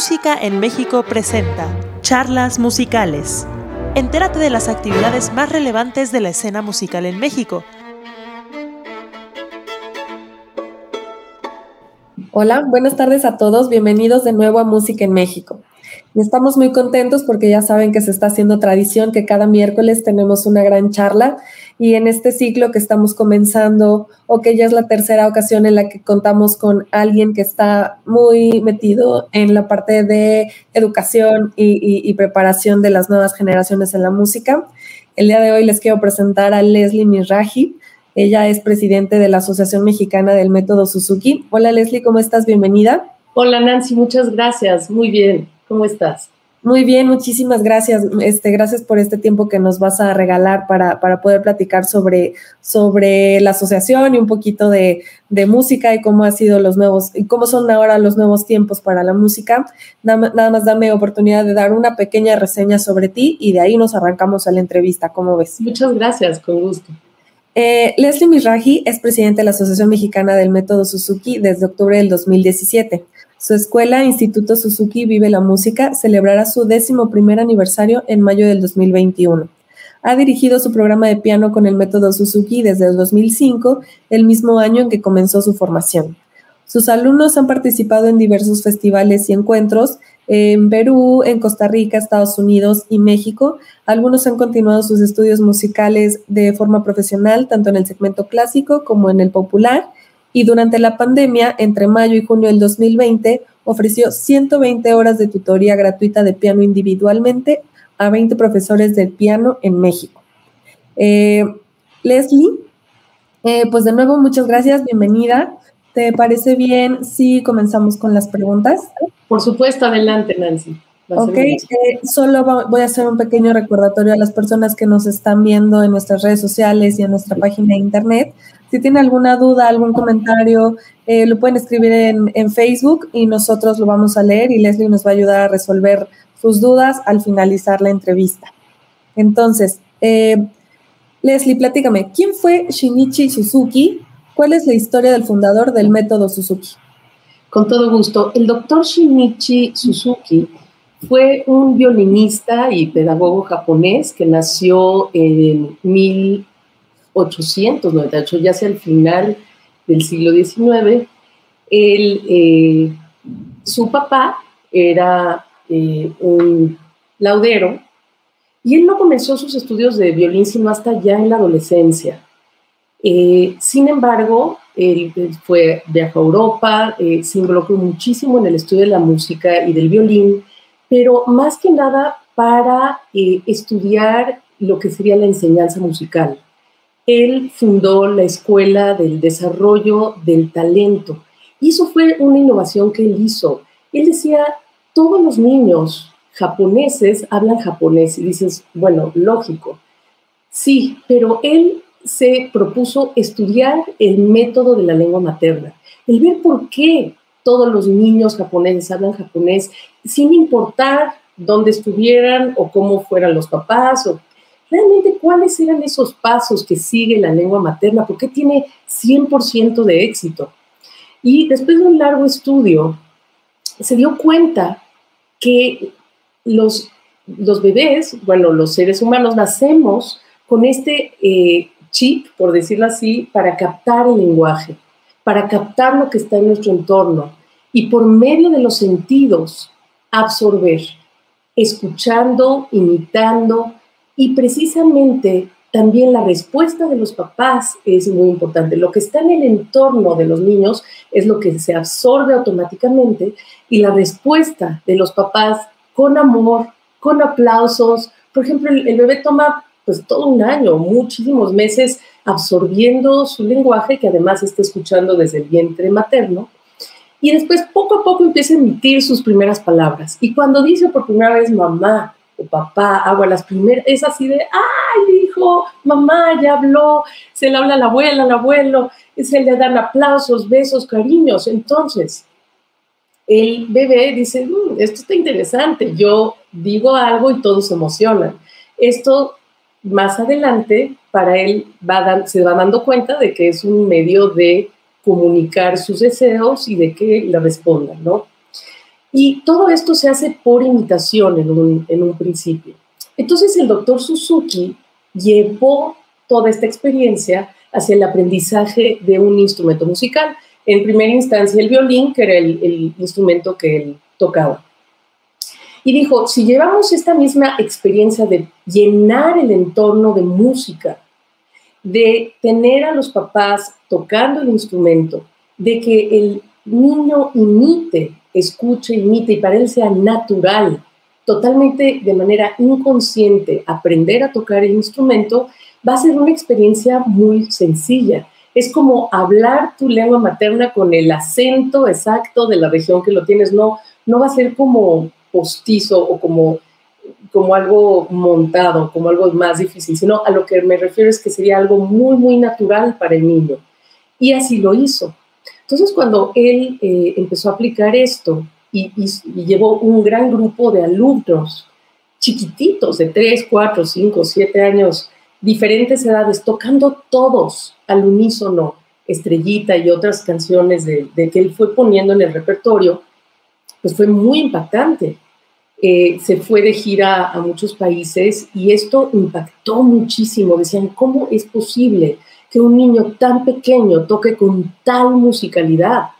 Música en México presenta Charlas Musicales. Entérate de las actividades más relevantes de la escena musical en México. Hola, buenas tardes a todos. Bienvenidos de nuevo a Música en México. Estamos muy contentos porque ya saben que se está haciendo tradición que cada miércoles tenemos una gran charla y en este ciclo que estamos comenzando o que ya es la tercera ocasión en la que contamos con alguien que está muy metido en la parte de educación y, preparación de las nuevas generaciones en la música. El día de hoy les quiero presentar a Leslie Miraji. Ella es presidente de la Asociación Mexicana del Método Suzuki. Hola Leslie, ¿cómo estás? Bienvenida. Hola Nancy, muchas gracias. Muy bien. ¿Cómo estás? Muy bien, muchísimas gracias. Este, gracias por este tiempo que nos vas a regalar para, para poder platicar sobre, sobre la asociación y un poquito de, de, música y cómo ha sido los nuevos, y cómo son ahora los nuevos tiempos para la música. Nada, nada más dame oportunidad de dar una pequeña reseña sobre ti y de ahí nos arrancamos a la entrevista. ¿Cómo ves? Muchas gracias, con gusto. Eh, Leslie Miraji es presidente de la Asociación Mexicana del Método Suzuki desde octubre del 2017. Su escuela, Instituto Suzuki Vive la Música, celebrará su décimo primer aniversario en mayo del 2021. Ha dirigido su programa de piano con el método Suzuki desde el 2005, el mismo año en que comenzó su formación. Sus alumnos han participado en diversos festivales y encuentros en Perú, en Costa Rica, Estados Unidos y México. Algunos han continuado sus estudios musicales de forma profesional, tanto en el segmento clásico como en el popular y durante la pandemia, entre mayo y junio del 2020, ofreció 120 horas de tutoría gratuita de piano individualmente a 20 profesores del piano en México. Eh, Leslie, eh, pues de nuevo muchas gracias, bienvenida. ¿Te parece bien si comenzamos con las preguntas? Por supuesto, adelante, Nancy. Ok, eh, solo voy a hacer un pequeño recordatorio a las personas que nos están viendo en nuestras redes sociales y en nuestra página de internet si tiene alguna duda, algún comentario, eh, lo pueden escribir en, Facebook y nosotros lo vamos a leer y Leslie nos va a ayudar a resolver sus dudas al finalizar la entrevista. Entonces, eh, Leslie, platícame, ¿quién fue Shinichi Suzuki? ¿Cuál es la historia del fundador del método Suzuki? Con todo gusto. El doctor Shinichi Suzuki fue un violinista y pedagogo japonés que nació en mil 898, ya sea al final del siglo XIX, eh, su papá era eh, un laudero y él no comenzó sus estudios de violín sino hasta ya en la adolescencia. Eh, sin embargo, él fue, viajó a Europa, se involucró muchísimo en el estudio de la música y del violín, pero más que nada para estudiar lo que sería la enseñanza musical. Él fundó la Escuela del Desarrollo del Talento y eso fue una innovación que él hizo. Él decía, todos los niños japoneses hablan japonés y dices, bueno, lógico. Sí, pero él se propuso estudiar el método de la lengua materna, el ver por qué todos los niños japoneses hablan japonés sin importar dónde estuvieran o cómo fueran los papás o realmente cuáles eran esos pasos que sigue la lengua materna, por qué tiene 100% de éxito. Y después de un largo estudio, se dio cuenta que los, los bebés, bueno, los seres humanos, nacemos con este eh, chip, por decirlo así, para captar el lenguaje, para captar lo que está en nuestro entorno y por medio de los sentidos absorber, escuchando, imitando, y precisamente también la respuesta de los papás es muy importante. Lo que está en el entorno de los niños es lo que se absorbe automáticamente y la respuesta de los papás con amor, con aplausos. Por ejemplo, el, bebé toma pues todo un año, muchísimos meses absorbiendo su lenguaje que además está escuchando desde el vientre materno. Y después poco a poco empieza a emitir sus primeras palabras. Y cuando dice por primera vez mamá, papá, agua, las primeras, es así de, ay, hijo, mamá, ya habló, se le habla a la abuela, al abuelo, se le dan aplausos, besos, cariños. Entonces, el bebé dice, mm, esto está interesante, yo digo algo y todos se emocionan. Esto más adelante, para él se va dando cuenta de que es un medio de comunicar sus deseos y de que le respondan, ¿no? Y todo esto se hace por imitación en un, principio. Entonces el doctor Suzuki llevó toda esta experiencia hacia el aprendizaje de un instrumento musical. En primera instancia el violín, que era el instrumento que él tocaba. Y dijo, si llevamos esta misma experiencia de llenar el entorno de música, de tener a los papás tocando el instrumento, de que el niño imite, escuche, imite y para él sea natural, totalmente de manera inconsciente, aprender a tocar el instrumento, va a ser una experiencia muy sencilla. Es como hablar tu lengua materna con el acento exacto de la región que lo tienes, no, no va a ser como postizo o como, como algo montado, como algo más difícil, sino a lo que me refiero es que sería algo muy, muy natural para el niño. Y así lo hizo. Entonces, cuando él eh, empezó a aplicar esto y, llevó un gran grupo de alumnos chiquititos de 3, 4, 5, 7 años, diferentes edades, tocando todos al unísono, Estrellita y otras canciones de, de que él fue poniendo en el repertorio, pues fue muy impactante. Eh, se fue de gira a muchos países y esto impactó muchísimo. Decían, ¿cómo es posible que un niño tan pequeño toque con tal musicalidad?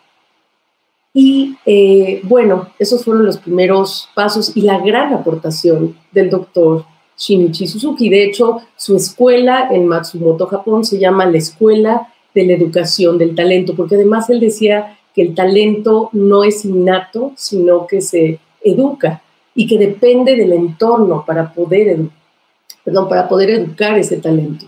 Y eh, bueno, esos fueron los primeros pasos y la gran aportación del doctor Shinichi Suzuki. De hecho, su escuela en Matsumoto, Japón, se llama la Escuela de la Educación del Talento, porque además él decía que el talento no es innato, sino que se educa y que depende del entorno para poder, perdón, para poder educar ese talento.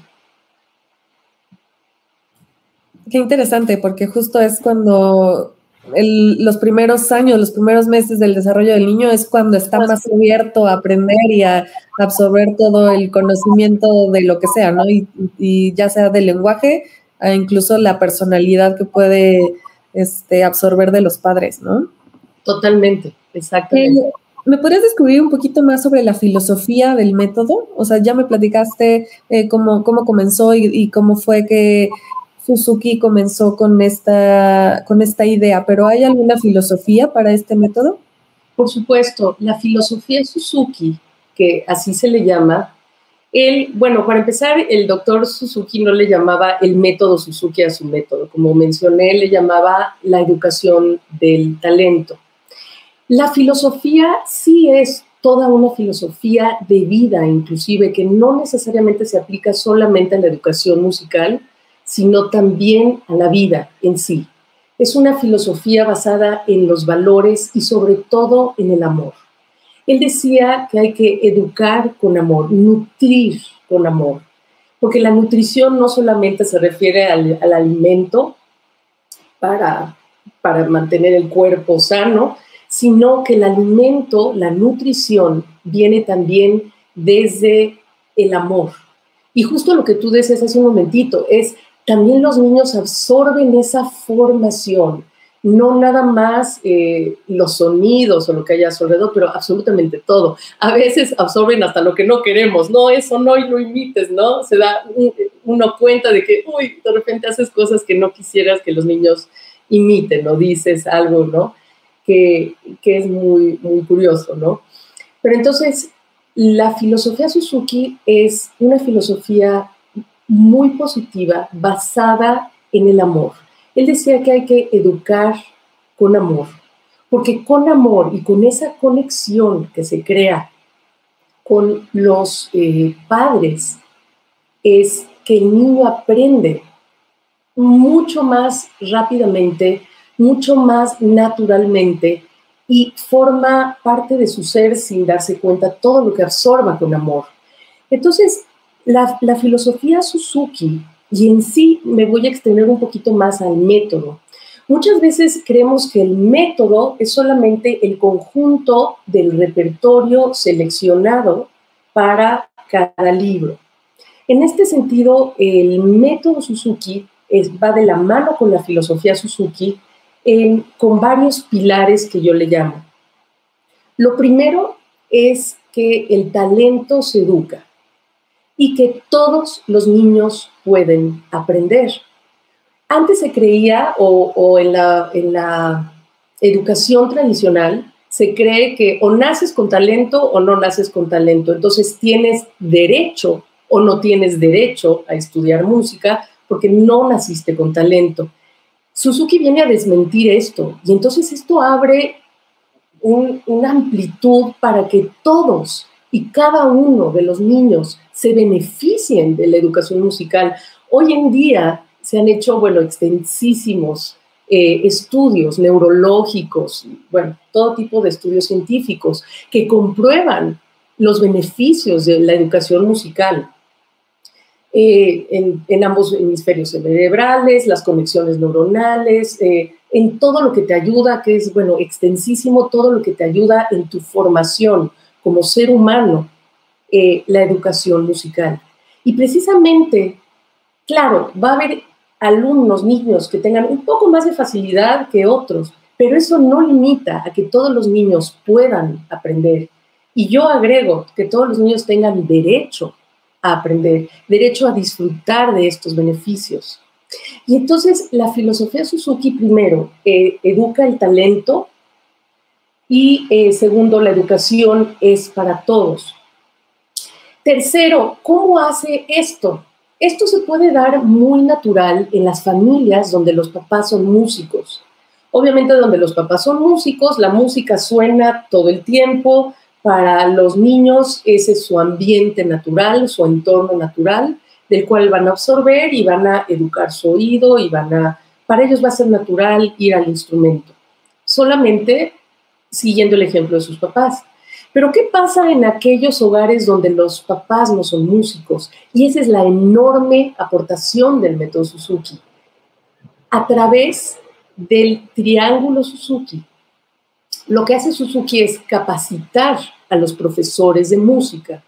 Qué interesante, porque justo es cuando los primeros años, los primeros meses del desarrollo del niño es cuando está más abierto a aprender y a absorber todo el conocimiento de lo que sea, ¿no? Y, y ya sea del lenguaje, a incluso la personalidad que puede este, absorber de los padres, ¿no? Totalmente, exactamente. Eh, ¿Me podrías descubrir un poquito más sobre la filosofía del método? O sea, ya me platicaste eh, cómo, cómo comenzó y, cómo fue que Suzuki comenzó con esta, con esta idea, pero ¿hay alguna filosofía para este método? Por supuesto, la filosofía Suzuki, que así se le llama, él, bueno, para empezar, el doctor Suzuki no le llamaba el método Suzuki a su método. Como mencioné, le llamaba la educación del talento. La filosofía sí es toda una filosofía de vida, inclusive, que no necesariamente se aplica solamente a la educación musical, sino también a la vida en sí. Es una filosofía basada en los valores y sobre todo en el amor. Él decía que hay que educar con amor, nutrir con amor, porque la nutrición no solamente se refiere al, alimento para, para mantener el cuerpo sano, sino que el alimento, la nutrición, viene también desde el amor. Y justo lo que tú decías hace un momentito, es también los niños absorben esa formación, no nada más eh, los sonidos o lo que haya alrededor, pero absolutamente todo. A veces absorben hasta lo que no queremos, no, eso no y lo imites, ¿no? Se da uno cuenta de que, uy, de repente haces cosas que no quisieras que los niños imiten o dices algo, ¿no? Que, que es muy, muy curioso, ¿no? Pero entonces, la filosofía Suzuki es una filosofía muy positiva, basada en el amor él decía que hay que educar con amor, porque con amor y con esa conexión que se crea con los eh, padres es que el niño aprende mucho más rápidamente, mucho más naturalmente y forma parte de su ser sin darse cuenta todo lo que absorba con amor. Entonces, la, filosofía Suzuki y en sí me voy a extender un poquito más al método. Muchas veces creemos que el método es solamente el conjunto del repertorio seleccionado para cada libro. En este sentido, el método Suzuki va de la mano con la filosofía Suzuki con varios pilares que yo le llamo. Lo primero es que el talento se educa y que todos los niños pueden aprender. Antes se creía, o, en, la, en la educación tradicional, se cree que o naces con talento o no naces con talento. Entonces tienes derecho o no tienes derecho a estudiar música porque no naciste con talento. Suzuki viene a desmentir esto y entonces esto abre una amplitud para que todos y cada uno de los niños se beneficien de la educación musical. Hoy en día se han hecho, bueno, extensísimos eh, estudios neurológicos, bueno, todo tipo de estudios científicos que comprueban los beneficios de la educación musical. Eh, en, ambos hemisferios cerebrales, las conexiones neuronales, eh, en todo lo que te ayuda, que es, bueno, extensísimo, todo lo que te ayuda en tu formación como ser humano, eh, la educación musical. Y precisamente, claro, va a haber alumnos, niños que tengan un poco más de facilidad que otros, pero eso no limita a que todos los niños puedan aprender. Y yo agrego que todos los niños tengan derecho a aprender, derecho a disfrutar de estos beneficios. Y entonces la filosofía Suzuki primero eh, educa el talento y eh, segundo la educación es para todos. Tercero, ¿cómo hace esto? Esto se puede dar muy natural en las familias donde los papás son músicos. Obviamente donde los papás son músicos, la música suena todo el tiempo, para los niños ese es su ambiente natural, su entorno natural, del cual van a absorber y van a educar su oído y van a, para ellos va a ser natural ir al instrumento, solamente siguiendo el ejemplo de sus papás. Pero ¿qué pasa en aquellos hogares donde los papás no son músicos? Y esa es la enorme aportación del método Suzuki. A través del triángulo Suzuki, lo que hace Suzuki es capacitar a los profesores de música.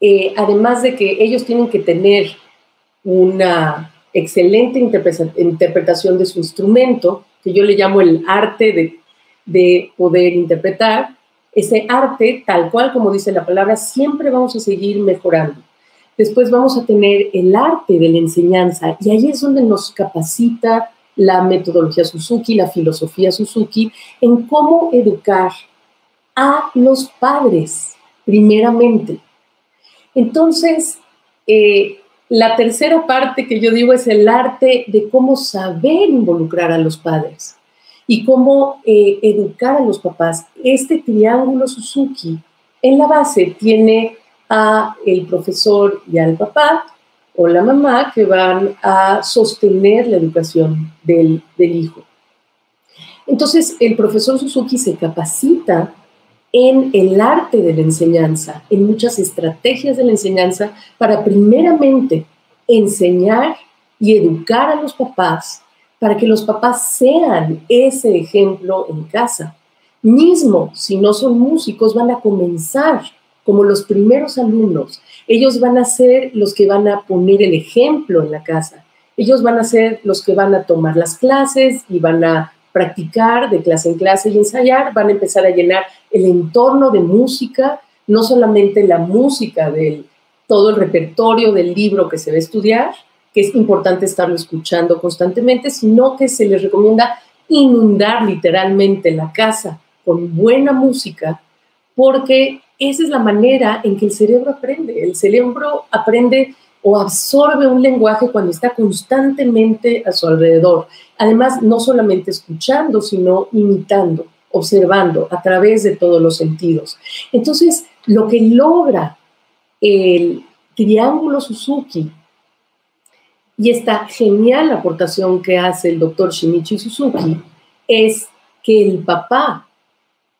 Eh, además de que ellos tienen que tener una excelente interpretación de su instrumento, que yo le llamo el arte de, de poder interpretar, ese arte, tal cual como dice la palabra, siempre vamos a seguir mejorando. Después vamos a tener el arte de la enseñanza y ahí es donde nos capacita la metodología Suzuki, la filosofía Suzuki, en cómo educar a los padres, primeramente. Entonces, eh, la tercera parte que yo digo es el arte de cómo saber involucrar a los padres y cómo eh, educar a los papás. Este triángulo Suzuki en la base tiene a el profesor y al papá o la mamá que van a sostener la educación del, del hijo. Entonces, el profesor Suzuki se capacita en el arte de la enseñanza, en muchas estrategias de la enseñanza, para primeramente enseñar y educar a los papás, para que los papás sean ese ejemplo en casa. Mismo si no son músicos, van a comenzar como los primeros alumnos. Ellos van a ser los que van a poner el ejemplo en la casa. Ellos van a ser los que van a tomar las clases y van a practicar de clase en clase y ensayar. Van a empezar a llenar el entorno de música, no solamente la música del todo el repertorio del libro que se va a estudiar, que es importante estarlo escuchando constantemente, sino que se les recomienda inundar literalmente la casa con buena música, porque esa es la manera en que el cerebro aprende. El cerebro aprende o absorbe un lenguaje cuando está constantemente a su alrededor. Además, no solamente escuchando, sino imitando, observando a través de todos los sentidos. Entonces, lo que logra el triángulo Suzuki y esta genial aportación que hace el doctor Shinichi Suzuki es que el papá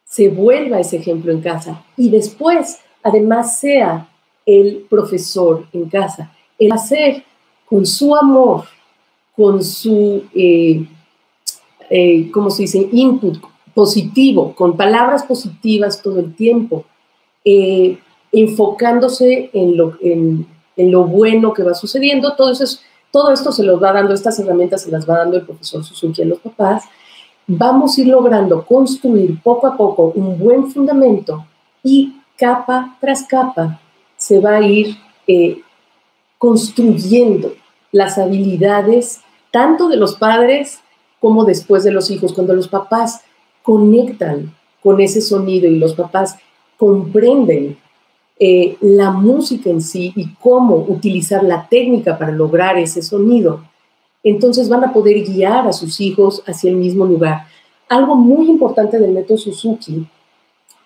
se vuelva ese ejemplo en casa y después, además, sea el profesor en casa. El hacer con su amor, con su, eh, eh, ¿cómo se dice?, input positivo, con palabras positivas todo el tiempo, eh, enfocándose en lo, en, lo bueno que va sucediendo. Todo, eso todo esto se los va dando, estas herramientas se las va dando el profesor Suzuki a los papás vamos a ir logrando construir poco a poco un buen fundamento y capa tras capa se va a ir eh, construyendo las habilidades tanto de los padres como después de los hijos, cuando los papás conectan con ese sonido y los papás comprenden eh, la música en sí y cómo utilizar la técnica para lograr ese sonido, entonces van a poder guiar a sus hijos hacia el mismo lugar. Algo muy importante del método Suzuki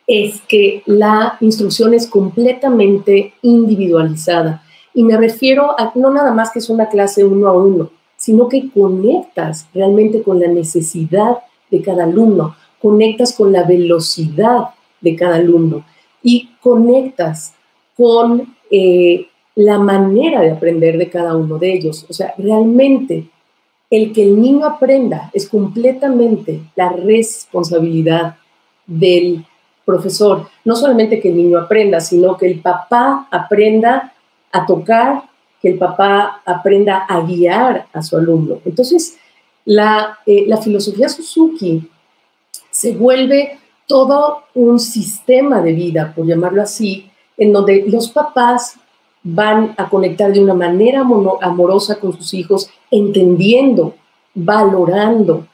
es que la instrucción es completamente individualizada. Y me refiero a no nada más que es una clase uno a uno, sino que conectas realmente con la necesidad de cada alumno, conectas con la velocidad de cada alumno y conectas con eh, la manera de aprender de cada uno de ellos. O sea, realmente el que el niño aprenda es completamente la responsabilidad del profesor. No solamente que el niño aprenda, sino que el papá aprenda a tocar, que el papá aprenda a guiar a su alumno. Entonces, la, eh, la filosofía Suzuki se vuelve todo un sistema de vida, por llamarlo así, en donde los papás van a conectar de una manera amorosa con sus hijos, entendiendo, valorando,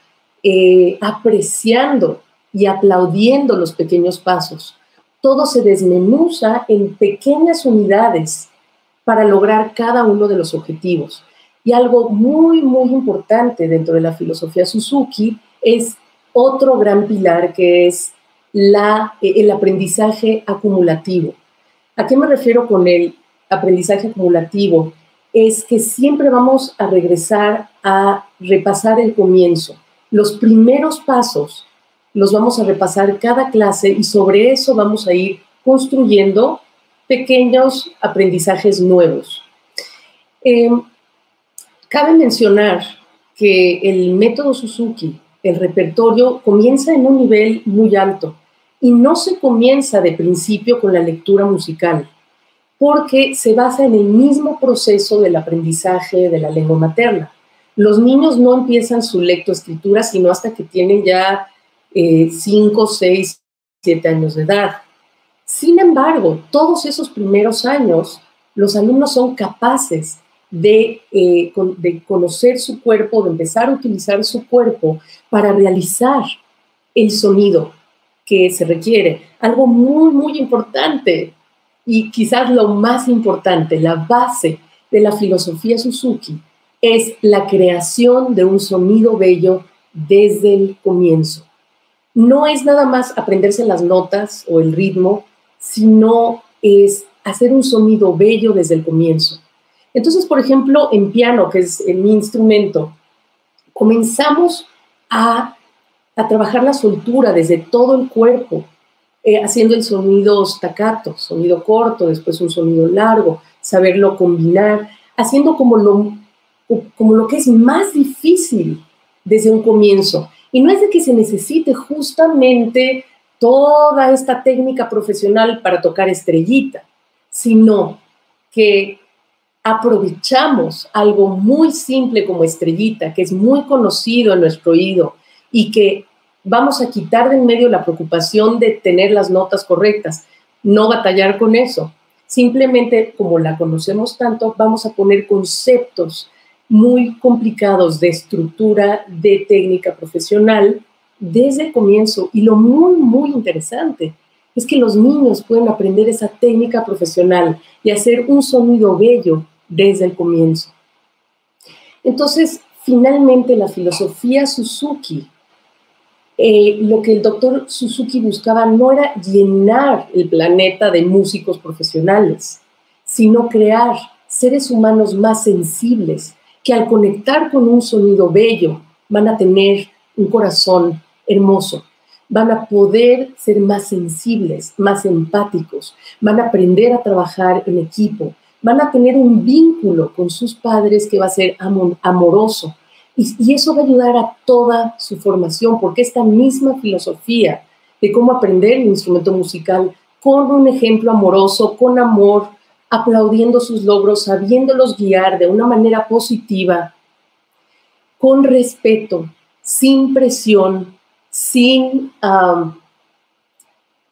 eh, apreciando y aplaudiendo los pequeños pasos. Todo se desmenuza en pequeñas unidades para lograr cada uno de los objetivos. Y algo muy, muy importante dentro de la filosofía Suzuki es otro gran pilar que es la, eh, el aprendizaje acumulativo. ¿A qué me refiero con el aprendizaje acumulativo? Es que siempre vamos a regresar a repasar el comienzo. Los primeros pasos los vamos a repasar cada clase y sobre eso vamos a ir construyendo pequeños aprendizajes nuevos. Eh, cabe mencionar que el método Suzuki, el repertorio, comienza en un nivel muy alto y no se comienza de principio con la lectura musical, porque se basa en el mismo proceso del aprendizaje de la lengua materna. Los niños no empiezan su lectoescritura sino hasta que tienen ya 5, 6, 7 años de edad. Sin embargo, todos esos primeros años, los alumnos son capaces de, eh, de, conocer su cuerpo, de empezar a utilizar su cuerpo para realizar el sonido que se requiere. Algo muy, muy importante y quizás lo más importante, la base de la filosofía Suzuki, es la creación de un sonido bello desde el comienzo. No es nada más aprenderse las notas o el ritmo, sino es hacer un sonido bello desde el comienzo. Entonces, por ejemplo, en piano, que es mi instrumento, comenzamos a, trabajar la soltura desde todo el cuerpo, eh, haciendo el sonido staccato, sonido corto, después un sonido largo, saberlo combinar, haciendo como lo, como lo que es más difícil desde un comienzo. Y no es de que se necesite justamente toda esta técnica profesional para tocar estrellita, sino que aprovechamos algo muy simple como estrellita, que es muy conocido en nuestro oído y que vamos a quitar de en medio la preocupación de tener las notas correctas, no batallar con eso. Simplemente, como la conocemos tanto, vamos a poner conceptos muy complicados de estructura, de técnica profesional, desde el comienzo. Y lo muy, muy interesante es que los niños pueden aprender esa técnica profesional y hacer un sonido bello desde el comienzo. Entonces, finalmente, la filosofía Suzuki, eh, lo que el doctor Suzuki buscaba no era llenar el planeta de músicos profesionales, sino crear seres humanos más sensibles, que al conectar con un sonido bello van a tener un corazón hermoso, van a poder ser más sensibles, más empáticos, van a aprender a trabajar en equipo, van a tener un vínculo con sus padres que va a ser amoroso. Y, eso va a ayudar a toda su formación, porque esta misma filosofía de cómo aprender el instrumento musical con un ejemplo amoroso, con amor, aplaudiendo sus logros, sabiéndolos guiar de una manera positiva, con respeto, sin presión, sin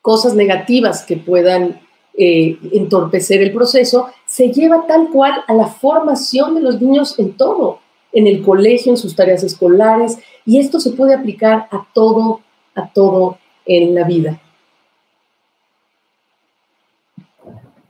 cosas negativas que puedan eh, entorpecer el proceso, se lleva tal cual a la formación de los niños en todo, en el colegio, en sus tareas escolares, y esto se puede aplicar a todo, a todo en la vida.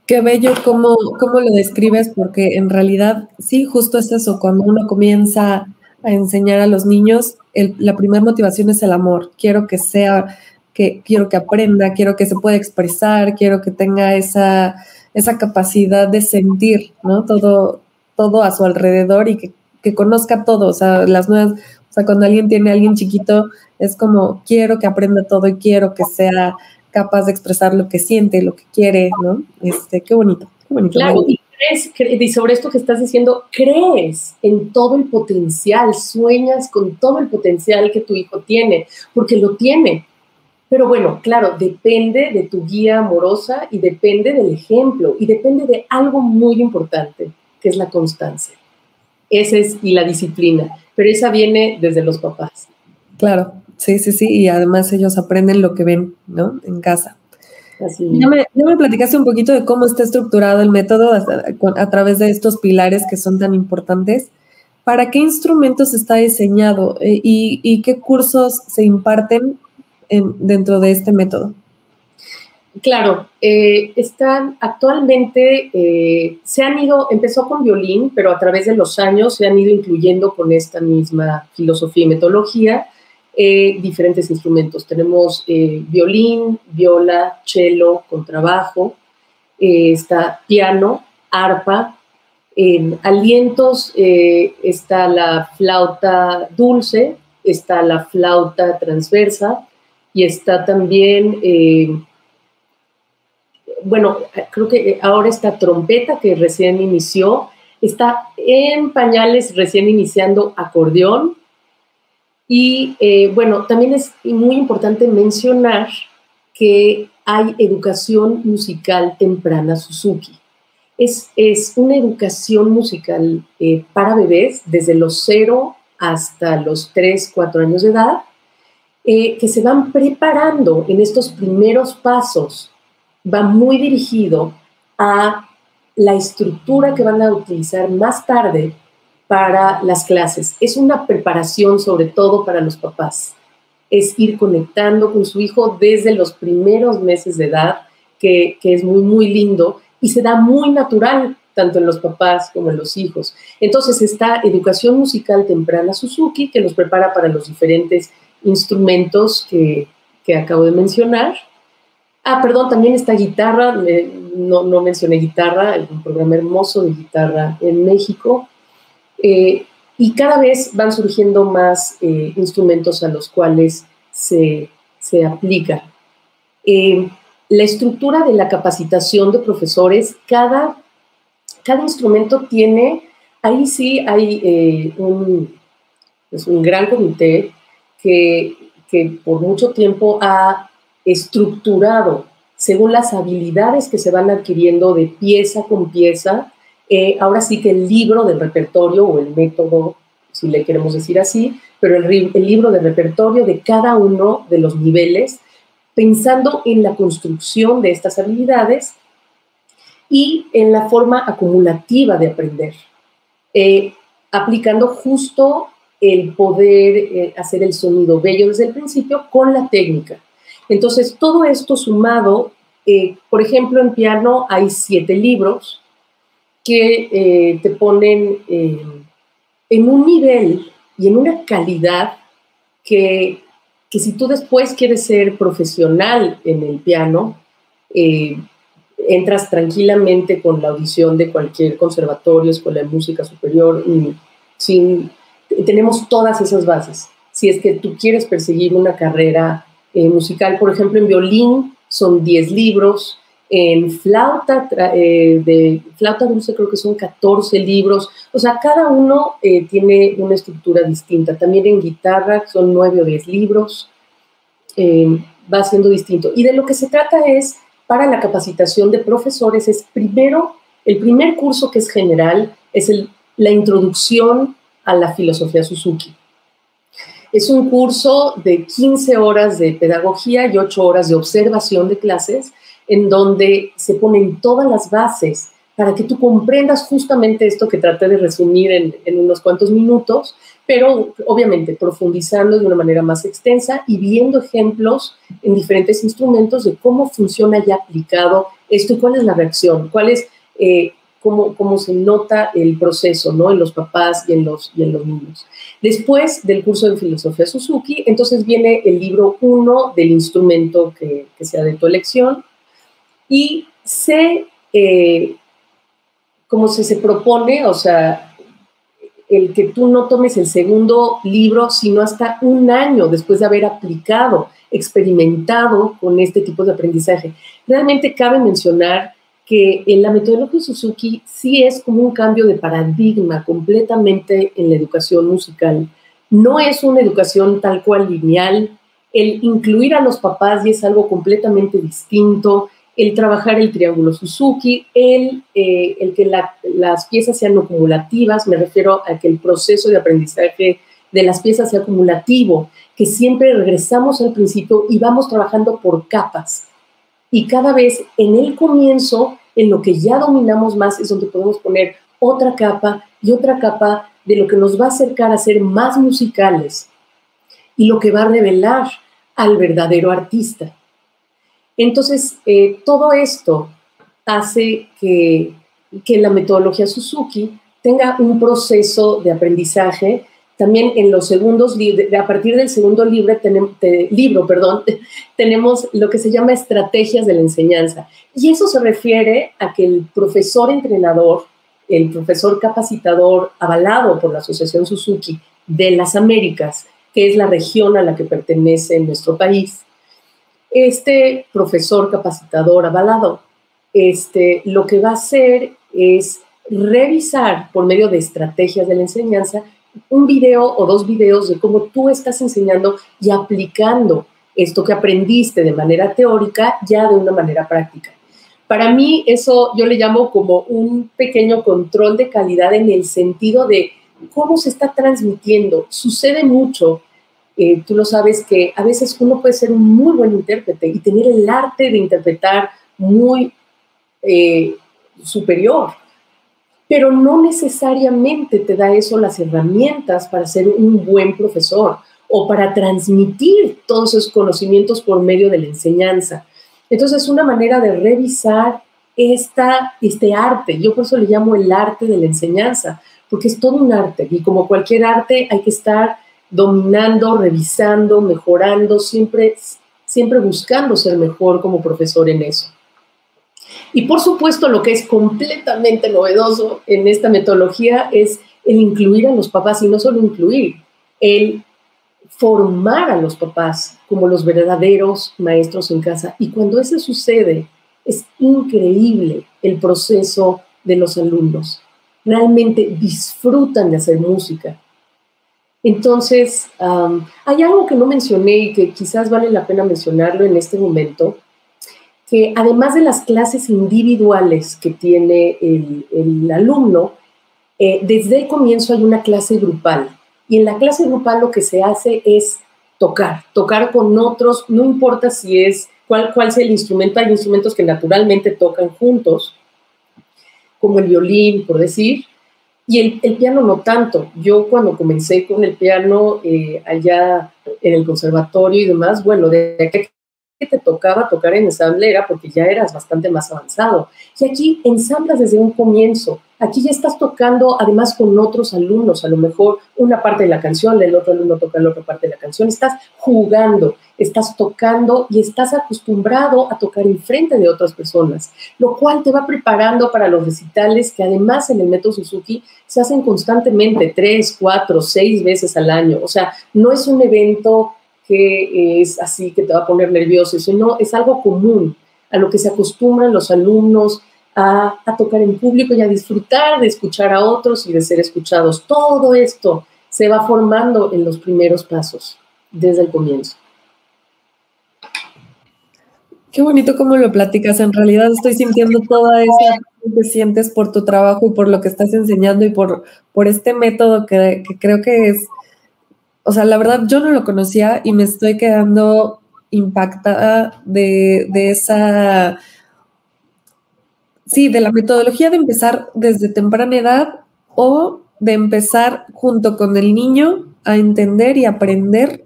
Qué bello cómo, cómo lo describes, porque en realidad sí, justo es eso, cuando uno comienza a enseñar a los niños, la primera motivación es el amor. Quiero que sea, que quiero que aprenda, quiero que se pueda expresar, quiero que tenga esa, esa capacidad de sentir, ¿no? Todo, todo a su alrededor y que, que conozca todo, o sea, las nuevas, o sea, cuando alguien tiene a alguien chiquito, es como quiero que aprenda todo y quiero que sea capaz de expresar lo que siente, lo que quiere, ¿no? Este, qué bonito, qué bonito. Claro, y crees, y sobre esto que estás diciendo, crees en todo el potencial, sueñas con todo el potencial que tu hijo tiene, porque lo tiene. Pero bueno, claro, depende de tu guía amorosa y depende del ejemplo y depende de algo muy importante, que es la constancia. Esa es y la disciplina, pero esa viene desde los papás. Claro, Sí, sí, sí, y además ellos aprenden lo que ven, ¿no? En casa. Así. Ya, me, me platicaste un poquito de cómo está estructurado el método a, través de estos pilares que son tan importantes. ¿Para qué instrumentos está diseñado eh, y, qué cursos se imparten dentro de este método? Claro, eh, están actualmente, eh, se han ido, empezó con violín, pero a través de los años se han ido incluyendo con esta misma filosofía y metodología eh, diferentes instrumentos. Tenemos violín, viola, cello, contrabajo, está piano, arpa, en alientos está la flauta dulce, está la flauta transversa y está también, bueno, creo que ahora está trompeta que recién inició, está en pañales recién iniciando acordeón, y eh, bueno, también es muy importante mencionar que hay educación musical temprana Suzuki. Es, es una educación musical eh, para bebés desde los 0 hasta los 3, 4 años de edad, eh, que se van preparando en estos primeros pasos. Va muy dirigido a la estructura que van a utilizar más tarde para las clases. Es una preparación sobre todo para los papás. Es ir conectando con su hijo desde los primeros meses de edad, que, es muy, muy lindo y se da muy natural tanto en los papás como en los hijos. Entonces está educación musical temprana Suzuki, que los prepara para los diferentes instrumentos que, acabo de mencionar. Ah, perdón, también está guitarra, no, no mencioné guitarra, un programa hermoso de guitarra en México. Eh, y cada vez van surgiendo más eh, instrumentos a los cuales se, aplica. Eh, la estructura de la capacitación de profesores, cada, cada instrumento tiene, ahí sí hay un, pues un gran comité que, que por mucho tiempo ha estructurado según las habilidades que se van adquiriendo de pieza con pieza, eh, ahora sí que el libro del repertorio o el método, si le queremos decir así, pero el, libro de repertorio de cada uno de los niveles, pensando en la construcción de estas habilidades y en la forma acumulativa de aprender, eh, aplicando justo el poder eh, hacer el sonido bello desde el principio con la técnica. Entonces, todo esto sumado, por ejemplo, en piano hay siete libros, que eh, te ponen eh, en un nivel y en una calidad que, que, si tú después quieres ser profesional en el piano, eh, entras tranquilamente con la audición de cualquier conservatorio, escuela de música superior, y sin, tenemos todas esas bases. Si es que tú quieres perseguir una carrera musical, por ejemplo, en violín son 10 libros, en flauta, eh, de flauta dulce creo que son 14 libros, o sea, cada uno eh, tiene una estructura distinta. También en guitarra son 9 o 10 libros, eh, va siendo distinto. Y de lo que se trata es, para la capacitación de profesores, es primero, el primer curso que es general, es la introducción a la filosofía Suzuki. Es un curso de 15 horas de pedagogía y 8 horas de observación de clases, en donde se ponen todas las bases para que tú comprendas justamente esto que traté de resumir en, unos cuantos minutos, pero obviamente profundizando de una manera más extensa y viendo ejemplos en diferentes instrumentos de cómo funciona ya aplicado esto y cuál es la reacción, cuál es, eh, cómo, cómo, se nota el proceso ¿no? en los papás y en los, y en los niños. Después del curso de filosofía Suzuki, entonces viene el libro 1 del instrumento que, que, sea de tu elección y se, eh, como se, se propone, o sea, el que tú no tomes el segundo libro, sino hasta un año después de haber aplicado, experimentado con este tipo de aprendizaje. Realmente cabe mencionar que en la metodología Suzuki sí es como un cambio de paradigma completamente en la educación musical. No es una educación tal cual lineal, el incluir a los papás y es algo completamente distinto, el trabajar el triángulo Suzuki, el, eh, el que las piezas sean acumulativas, me refiero a que el proceso de aprendizaje de las piezas sea acumulativo, que siempre regresamos al principio y vamos trabajando por capas. Y cada vez en el comienzo, en lo que ya dominamos más, es donde podemos poner otra capa y otra capa de lo que nos va a acercar a ser más musicales y lo que va a revelar al verdadero artista. Entonces, eh, todo esto hace que, la metodología Suzuki tenga un proceso de aprendizaje. También en los segundos a partir del segundo libro, libro perdón, tenemos lo que se llama estrategias de la enseñanza. Y eso se refiere a que el profesor entrenador, el profesor capacitador avalado por la Asociación Suzuki de las Américas, que es la región a la que pertenece nuestro país, este profesor capacitador avalado, este, lo que va a hacer es revisar por medio de estrategias de la enseñanza un video o dos videos de cómo tú estás enseñando y aplicando esto que aprendiste de manera teórica ya de una manera práctica. Para mí eso yo le llamo como un pequeño control de calidad en el sentido de cómo se está transmitiendo. Sucede mucho eh, tú lo sabes que a veces uno puede ser un muy buen intérprete y tener el arte de interpretar muy eh, superior, pero no necesariamente te da eso las herramientas para ser un buen profesor o para transmitir todos esos conocimientos por medio de la enseñanza. Entonces, es una manera de revisar esta, este arte. Yo por eso le llamo el arte de la enseñanza, porque es todo un arte y como cualquier arte hay que estar dominando, revisando, mejorando, siempre, siempre buscando ser mejor como profesor en eso. Y por supuesto, lo que es completamente novedoso en esta metodología es el incluir a los papás y no solo incluir, el formar a los papás como los verdaderos maestros en casa. Y cuando eso sucede, es increíble el proceso de los alumnos. Realmente disfrutan de hacer música, entonces, hay algo que no mencioné y que quizás vale la pena mencionarlo en este momento, que además de las clases individuales que tiene el, alumno, eh, desde el comienzo hay una clase grupal. Y en la clase grupal lo que se hace es tocar, tocar con otros, no importa si es, cuál, cuál sea el instrumento, hay instrumentos que naturalmente tocan juntos, como el violín, por decir, y el, piano no tanto. Yo cuando comencé con el piano eh, allá en el conservatorio y demás, bueno, de que te tocaba tocar en ensamble era porque ya eras bastante más avanzado. Y aquí ensamblas desde un comienzo. Aquí ya estás tocando además con otros alumnos, a lo mejor una parte de la canción, el otro alumno toca la otra parte de la canción. Estás jugando, estás tocando y estás acostumbrado a tocar en frente de otras personas, lo cual te va preparando para los recitales que además en el método Suzuki se hacen constantemente tres, cuatro, seis veces al año. O sea, no es un evento es así, que te va a poner nervioso, sino es algo común a lo que se acostumbran los alumnos a, tocar en público y a disfrutar de escuchar a otros y de ser escuchados. Todo esto se va formando en los primeros pasos, desde el comienzo. Qué bonito cómo lo platicas. En realidad estoy sintiendo toda esa que sientes por tu trabajo y por lo que estás enseñando y por, por este método que creo que es, o sea, la verdad yo no lo conocía y me estoy quedando impactada de, de esa Sí, de la metodología de empezar desde temprana edad o de empezar junto con el niño a entender y aprender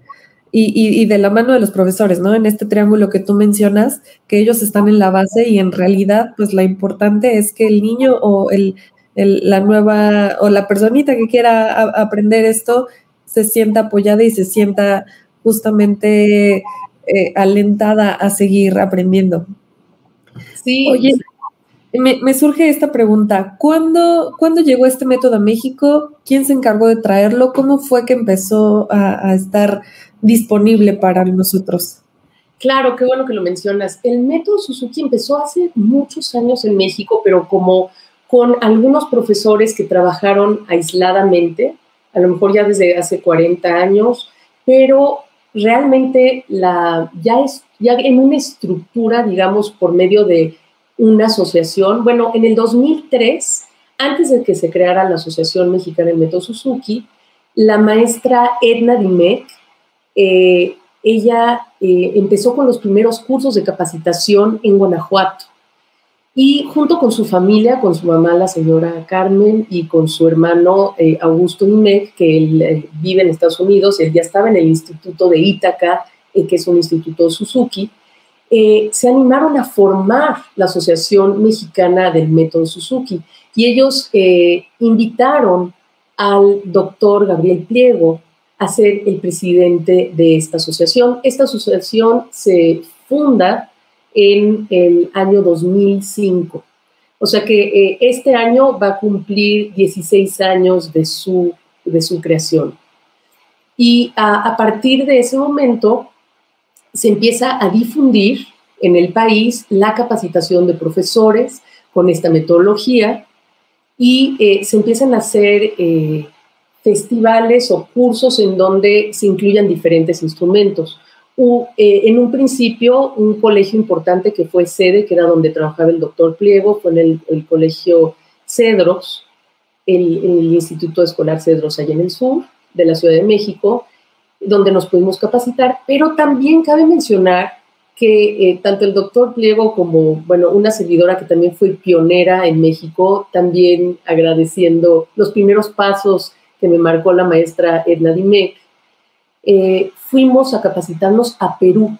y, de la mano de los profesores, ¿no? En este triángulo que tú mencionas, que ellos están en la base y en realidad, pues la importante es que el niño o el, la nueva o la personita que quiera aprender esto se sienta apoyada y se sienta justamente eh, alentada a seguir aprendiendo. Sí. Oye, me, surge esta pregunta. ¿Cuándo, ¿Cuándo, llegó este método a México? ¿Quién se encargó de traerlo? ¿Cómo fue que empezó a, estar disponible para nosotros? Claro, qué bueno que lo mencionas. El método Suzuki empezó hace muchos años en México, pero como con algunos profesores que trabajaron aisladamente, a lo mejor ya desde hace 40 años, pero realmente la, ya, es, ya en una estructura, digamos, por medio de una asociación. Bueno, en el 2003, antes de que se creara la Asociación Mexicana del Método Suzuki, la maestra Edna Dimek, eh, ella eh, empezó con los primeros cursos de capacitación en Guanajuato. Y junto con su familia, con su mamá, la señora Carmen, y con su hermano eh, Augusto Dimek, que él vive en Estados Unidos, él ya estaba en el Instituto de Ítaca, que es un instituto Suzuki, eh, se animaron a formar la Asociación Mexicana del Método Suzuki y ellos eh, invitaron al doctor Gabriel Pliego a ser el presidente de esta asociación. Esta asociación se funda en el año 2005. O sea que eh, este año va a cumplir 16 años de su, de su creación. Y a, partir de ese momento, se empieza a difundir en el país la capacitación de profesores con esta metodología y eh, se empiezan a hacer eh, festivales o cursos en donde se incluyan diferentes instrumentos. Eh, en un principio, un colegio importante que fue sede, que era donde trabajaba el doctor Pliego, fue en el, colegio Cedros, el, Instituto Escolar Cedros allá en el sur de la Ciudad de México, donde nos pudimos capacitar, pero también cabe mencionar que eh, tanto el doctor Pliego como, bueno, una seguidora que también fue pionera en México, también agradeciendo los primeros pasos que me marcó la maestra Edna Dimec, eh, fuimos a capacitarnos a Perú.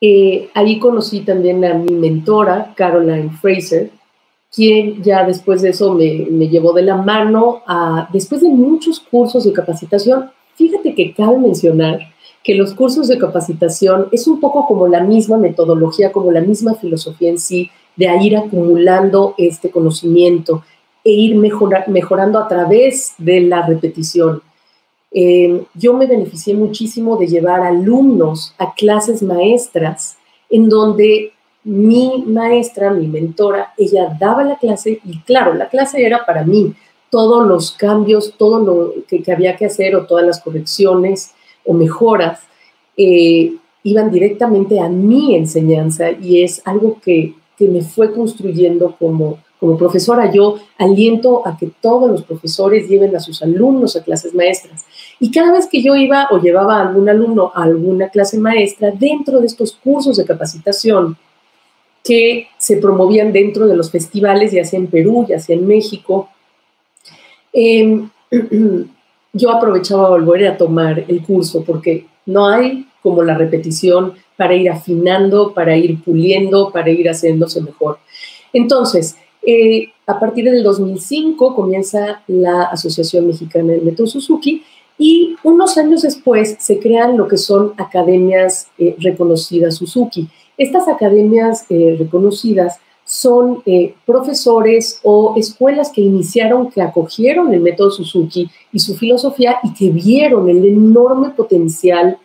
Eh, ahí conocí también a mi mentora, Caroline Fraser, quien ya después de eso me, me llevó de la mano a, después de muchos cursos de capacitación, Fíjate que cabe mencionar que los cursos de capacitación es un poco como la misma metodología, como la misma filosofía en sí, de ir acumulando este conocimiento e ir mejorando a través de la repetición. Eh, yo me beneficié muchísimo de llevar alumnos a clases maestras en donde mi maestra, mi mentora, ella daba la clase y claro, la clase era para mí, todos los cambios, todo lo que, había que hacer o todas las correcciones o mejoras eh, iban directamente a mi enseñanza y es algo que, me fue construyendo como, como profesora. Yo aliento a que todos los profesores lleven a sus alumnos a clases maestras. Y cada vez que yo iba o llevaba a algún alumno a alguna clase maestra, dentro de estos cursos de capacitación que se promovían dentro de los festivales, ya sea en Perú, ya sea en México, Em, yo aprovechaba volver a tomar el curso porque no hay como la repetición para ir afinando, para ir puliendo, para ir haciéndose mejor. Entonces, eh, a partir del 2005 comienza la Asociación Mexicana del Método Suzuki y unos años después se crean lo que son academias eh, reconocidas Suzuki. Estas academias eh, reconocidas son eh, profesores o escuelas que iniciaron, que acogieron el método Suzuki y su filosofía y que vieron el enorme potencial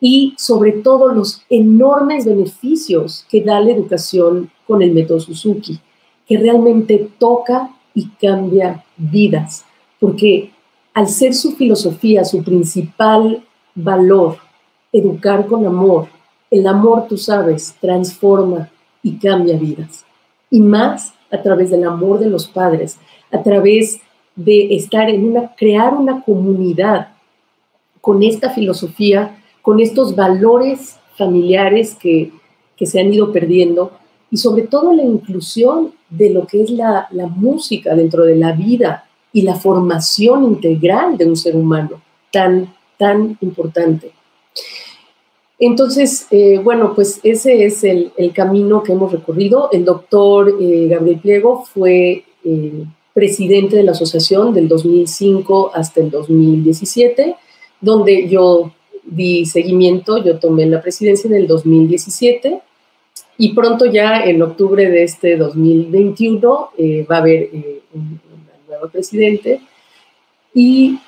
y sobre todo los enormes beneficios que da la educación con el método Suzuki, que realmente toca y cambia vidas, porque al ser su filosofía, su principal valor, educar con amor, el amor, tú sabes, transforma y cambia vidas. Y más a través del amor de los padres, a través de estar en una, crear una comunidad con esta filosofía, con estos valores familiares que, se han ido perdiendo y sobre todo la inclusión de lo que es la, música dentro de la vida y la formación integral de un ser humano tan, tan importante. Entonces, eh, bueno, pues ese es el, camino que hemos recorrido. El doctor eh, Gabriel Pliego fue eh, presidente de la asociación del 2005 hasta el 2017, donde yo di seguimiento, yo tomé la presidencia en el 2017 y pronto ya en octubre de este 2021 va a haber un, presidente. Y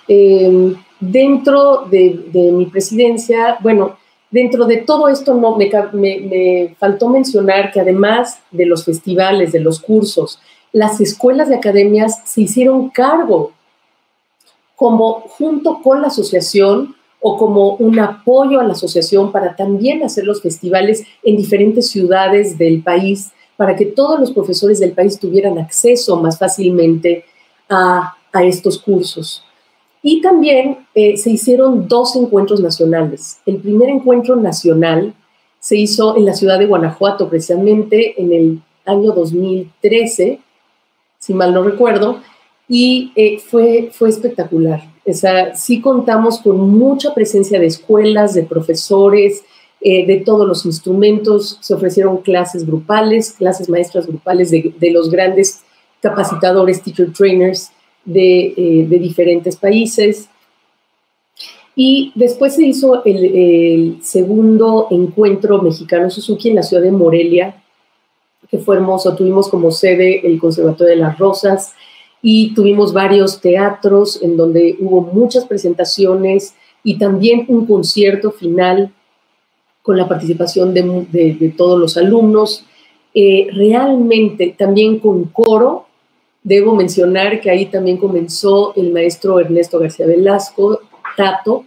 dentro de, de mi presidencia, bueno, Dentro de todo esto no, me, faltó mencionar que además de los festivales, de los cursos, las escuelas de academias se hicieron cargo como junto con la asociación o como un apoyo a la asociación para también hacer los festivales en diferentes ciudades del país, para que todos los profesores del país tuvieran acceso más fácilmente a estos cursos. Y también eh, se hicieron dos encuentros nacionales. El primer encuentro nacional se hizo en la ciudad de Guanajuato, precisamente en el año 2013, si mal no recuerdo, y eh, fue, fue espectacular. O sea, sí contamos con mucha presencia de escuelas, de profesores, eh, de todos los instrumentos. Se ofrecieron clases grupales, clases maestras grupales de, de los grandes capacitadores, teacher trainers, eh, de, diferentes países. Y después se hizo el, segundo encuentro mexicano Suzuki en la ciudad de Morelia, que fue hermoso. Tuvimos como sede el Conservatorio de las Rosas y tuvimos varios teatros en donde hubo muchas presentaciones y también un concierto final con la participación de, todos los alumnos. Eh, realmente también con coro, Debo mencionar que ahí también comenzó el maestro Ernesto García Velasco, Tato,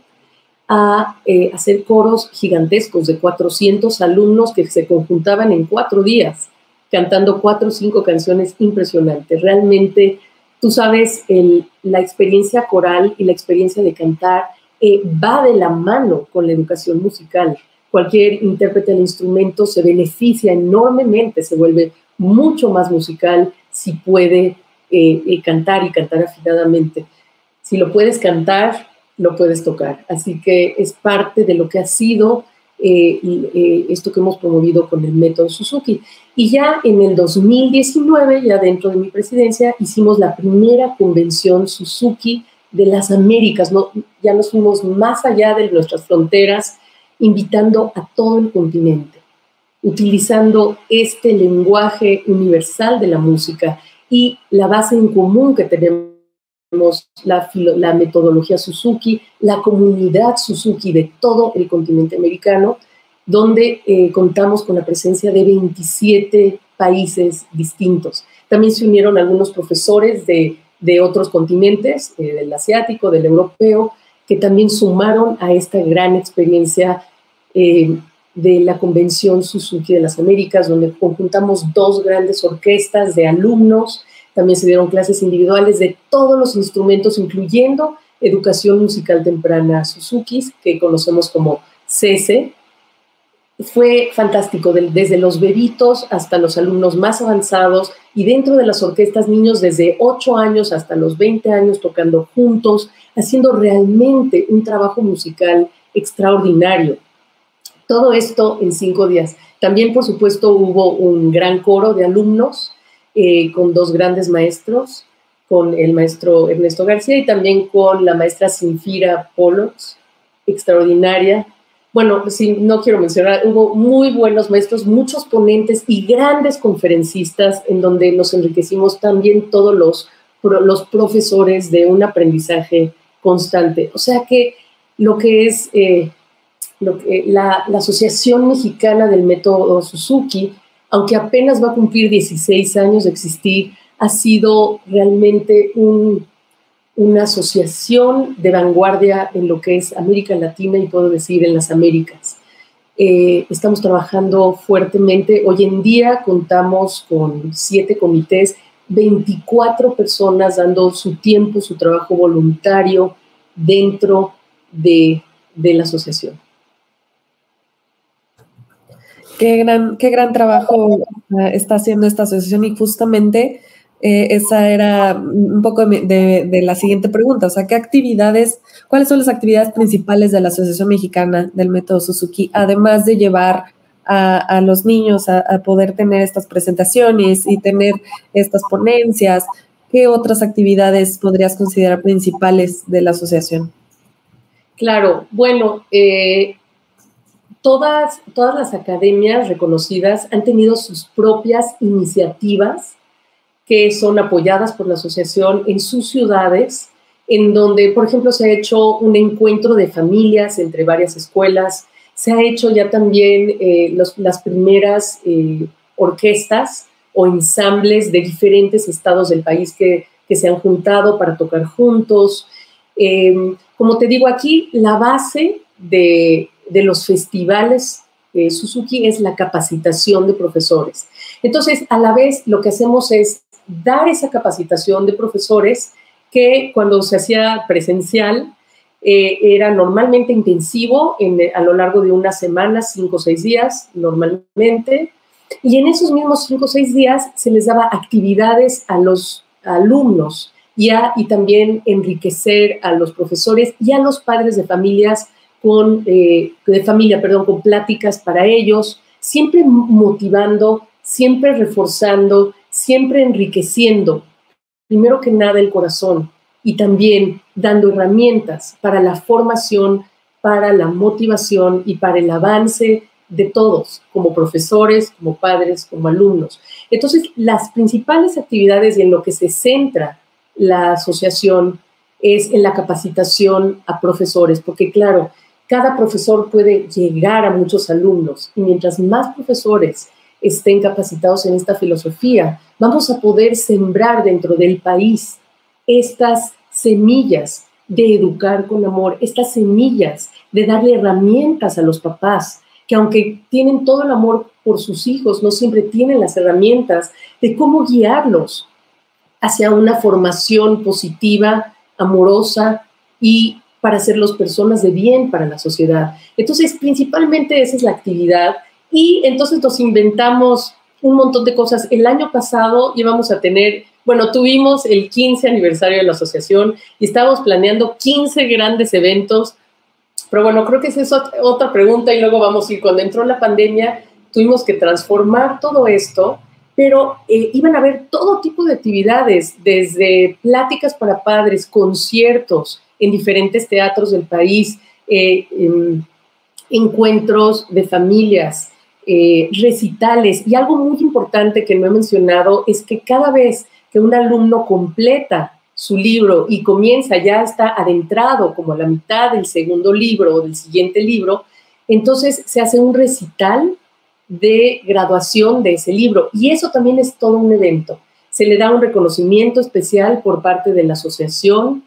a eh, hacer coros gigantescos de 400 alumnos que se conjuntaban en cuatro días, cantando cuatro o cinco canciones impresionantes. Realmente, tú sabes, la experiencia coral y la experiencia de cantar eh, va de la mano con la educación musical. Cualquier intérprete del instrumento se beneficia enormemente, se vuelve mucho más musical si puede eh, cantar y cantar afinadamente. Si lo puedes cantar, lo puedes tocar. Así que es parte de lo que ha sido eh, eh, esto que hemos promovido con el método Suzuki. Y ya en el 2019, ya dentro de mi presidencia, hicimos la primera convención Suzuki de las Américas. ¿no? Ya nos fuimos más allá de nuestras fronteras, invitando a todo el continente, utilizando este lenguaje universal de la música y la base en común que tenemos, la, la metodología Suzuki, la comunidad Suzuki de todo el continente americano, donde eh, contamos con la presencia de 27 países distintos. También se unieron algunos profesores de, de otros continentes, eh, del asiático, del europeo, que también sumaron a esta gran experiencia eh, de la Convención Suzuki de las Américas, donde conjuntamos dos grandes orquestas de alumnos, también se dieron clases individuales de todos los instrumentos, incluyendo educación musical temprana Suzuki, que conocemos como CESE. Fue fantástico, desde los bebitos hasta los alumnos más avanzados y dentro de las orquestas niños desde 8 años hasta los 20 años tocando juntos, haciendo realmente un trabajo musical extraordinario todo esto en cinco días. También, por supuesto, hubo un gran coro de alumnos eh, con dos grandes maestros, con el maestro Ernesto García y también con la maestra Sinfira Polos, extraordinaria. Bueno, sí, no quiero mencionar, hubo muy buenos maestros, muchos ponentes y grandes conferencistas en donde nos enriquecimos también todos los, los profesores de un aprendizaje constante. O sea que lo que es eh, la, Asociación Mexicana del Método Suzuki, aunque apenas va a cumplir 16 años de existir, ha sido realmente una asociación de vanguardia en lo que es América Latina y puedo decir en las Américas. Eh, estamos trabajando fuertemente. Hoy en día contamos con siete comités, 24 personas dando su tiempo, su trabajo voluntario dentro de la asociación. Qué gran, qué gran trabajo está haciendo esta asociación y justamente eh, esa era un poco de, la siguiente pregunta, o sea, ¿qué actividades, cuáles son las actividades principales de la Asociación Mexicana del Método Suzuki, además de llevar a, los niños a, poder tener estas presentaciones y tener estas ponencias? ¿Qué otras actividades podrías considerar principales de la asociación? Claro, bueno, eh, todas, todas las academias reconocidas han tenido sus propias iniciativas que son apoyadas por la asociación en sus ciudades, en donde, por ejemplo, se ha hecho un encuentro de familias entre varias escuelas, se ha hecho ya también eh, las primeras eh, orquestas o ensambles de diferentes estados del país que, se han juntado para tocar juntos. Em, como te digo aquí, la base de, de los festivales Suzuki es la capacitación de profesores. Entonces, a la vez, lo que hacemos es dar esa capacitación de profesores que cuando se hacía presencial eh, era normalmente intensivo en, a lo largo de una semana, cinco o seis días normalmente, y en esos mismos cinco o seis días se les daba actividades a los alumnos y, y también enriquecer a los profesores y a los padres de familias con, eh, de familia, perdón, con pláticas para ellos, siempre motivando, siempre reforzando siempre enriqueciendo, primero que nada, el corazón y también dando herramientas para la formación, para la motivación y para el avance de todos, como profesores, como padres, como alumnos. Entonces, las principales actividades y en lo que se centra la asociación es en la capacitación a profesores, porque claro, cada profesor puede llegar a muchos alumnos. Y mientras más profesores estén capacitados en esta filosofía, vamos a poder sembrar dentro del país estas semillas de educar con amor, estas semillas de darle herramientas a los papás, que aunque tienen todo el amor por sus hijos, no siempre tienen las herramientas de cómo guiarlos hacia una formación positiva, amorosa y para hacerlos personas de bien para la sociedad. Entonces, principalmente esa es la actividad y entonces nos inventamos un montón de cosas. El año pasado íbamos a tener, bueno, tuvimos el 15 aniversario de la asociación y estábamos planeando 15 grandes eventos. Pero bueno, creo que esa es otra pregunta y luego vamos a ir. Cuando entró la pandemia, tuvimos que transformar todo esto, pero eh, iban a haber todo tipo de actividades, desde pláticas para padres, conciertos en diferentes teatros del país, eh, em, encuentros de familias, eh, recitales. Y algo muy importante que no he mencionado es que cada vez que un alumno completa su libro y comienza, ya está adentrado como a la mitad del segundo libro o del siguiente libro, entonces se hace un recital de graduación de ese libro. Y eso también es todo un evento. Se le da un reconocimiento especial por parte de la Asociación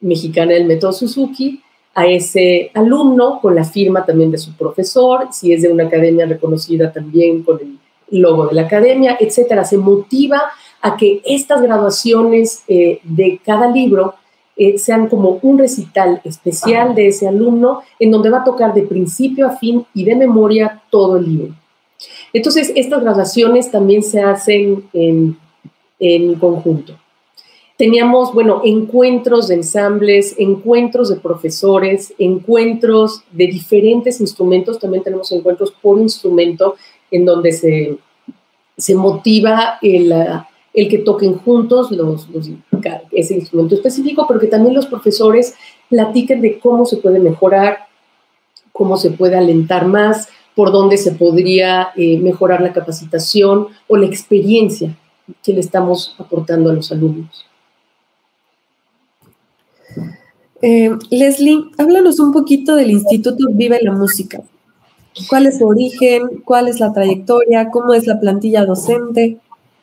Mexicana del Método Suzuki a ese alumno con la firma también de su profesor, si es de una academia reconocida también con el logo de la academia, etcétera. Se motiva a que estas graduaciones eh, de cada libro eh, sean como un recital especial de ese alumno en donde va a tocar de principio a fin y de memoria todo el libro. Entonces, estas graduaciones también se hacen en, en conjunto. Teníamos, bueno, encuentros de ensambles, encuentros de profesores, encuentros de diferentes instrumentos. También tenemos encuentros por instrumento en donde se, se motiva el, el que toquen juntos los, ese instrumento específico, pero que también los profesores platiquen de cómo se puede mejorar, cómo se puede alentar más, por dónde se podría eh, mejorar la capacitación o la experiencia que le estamos aportando a los alumnos. Eh, Leslie, háblanos un poquito del Instituto Vive la Música. ¿Cuál es su origen? ¿Cuál es la trayectoria? ¿Cómo es la plantilla docente?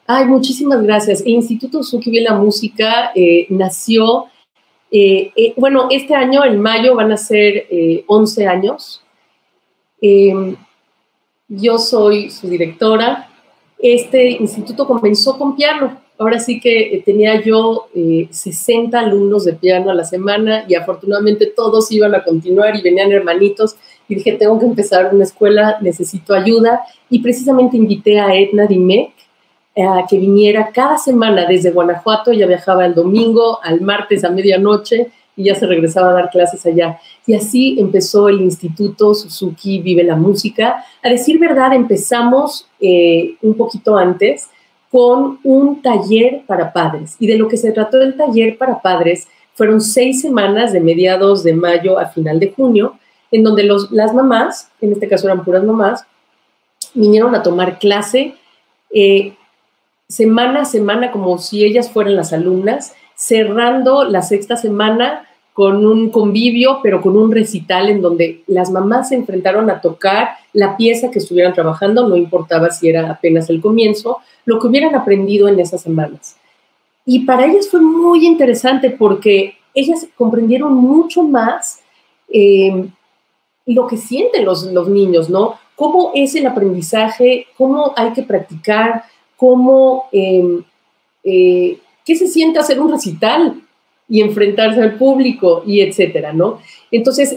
Ay, muchísimas gracias. El Instituto Suki Vive la Música eh, nació, eh, bueno, este año, en mayo, van a ser 11 años. Em, yo soy su directora. Este instituto comenzó con piano ahora sí que eh, tenía yo 60 alumnos de piano a la semana y afortunadamente todos iban a continuar y venían hermanitos y dije, tengo que empezar una escuela, necesito ayuda y precisamente invité a Edna Dimec a que viniera cada semana desde Guanajuato, ya viajaba el domingo, al martes a medianoche y ya se regresaba a dar clases allá. Y así empezó el Instituto Suzuki Vive la Música. A decir verdad, empezamos eh, un poquito antes con un taller para padres. Y de lo que se trató del taller para padres fueron seis semanas de mediados de mayo a final de junio, en donde los, las mamás, en este caso eran puras mamás, vinieron a tomar clase eh, semana a semana como si ellas fueran las alumnas, cerrando la sexta semana con un convivio, pero con un recital en donde las mamás se enfrentaron a tocar la pieza que estuvieran trabajando, no importaba si era apenas el comienzo, lo que hubieran aprendido en esas semanas. Y para ellas fue muy interesante porque ellas comprendieron mucho más eh, lo que sienten los, niños, ¿no? Cómo es el aprendizaje, cómo hay que practicar, cómo, em, eh, qué se siente hacer un recital y enfrentarse al público y etcétera, ¿no? Entonces,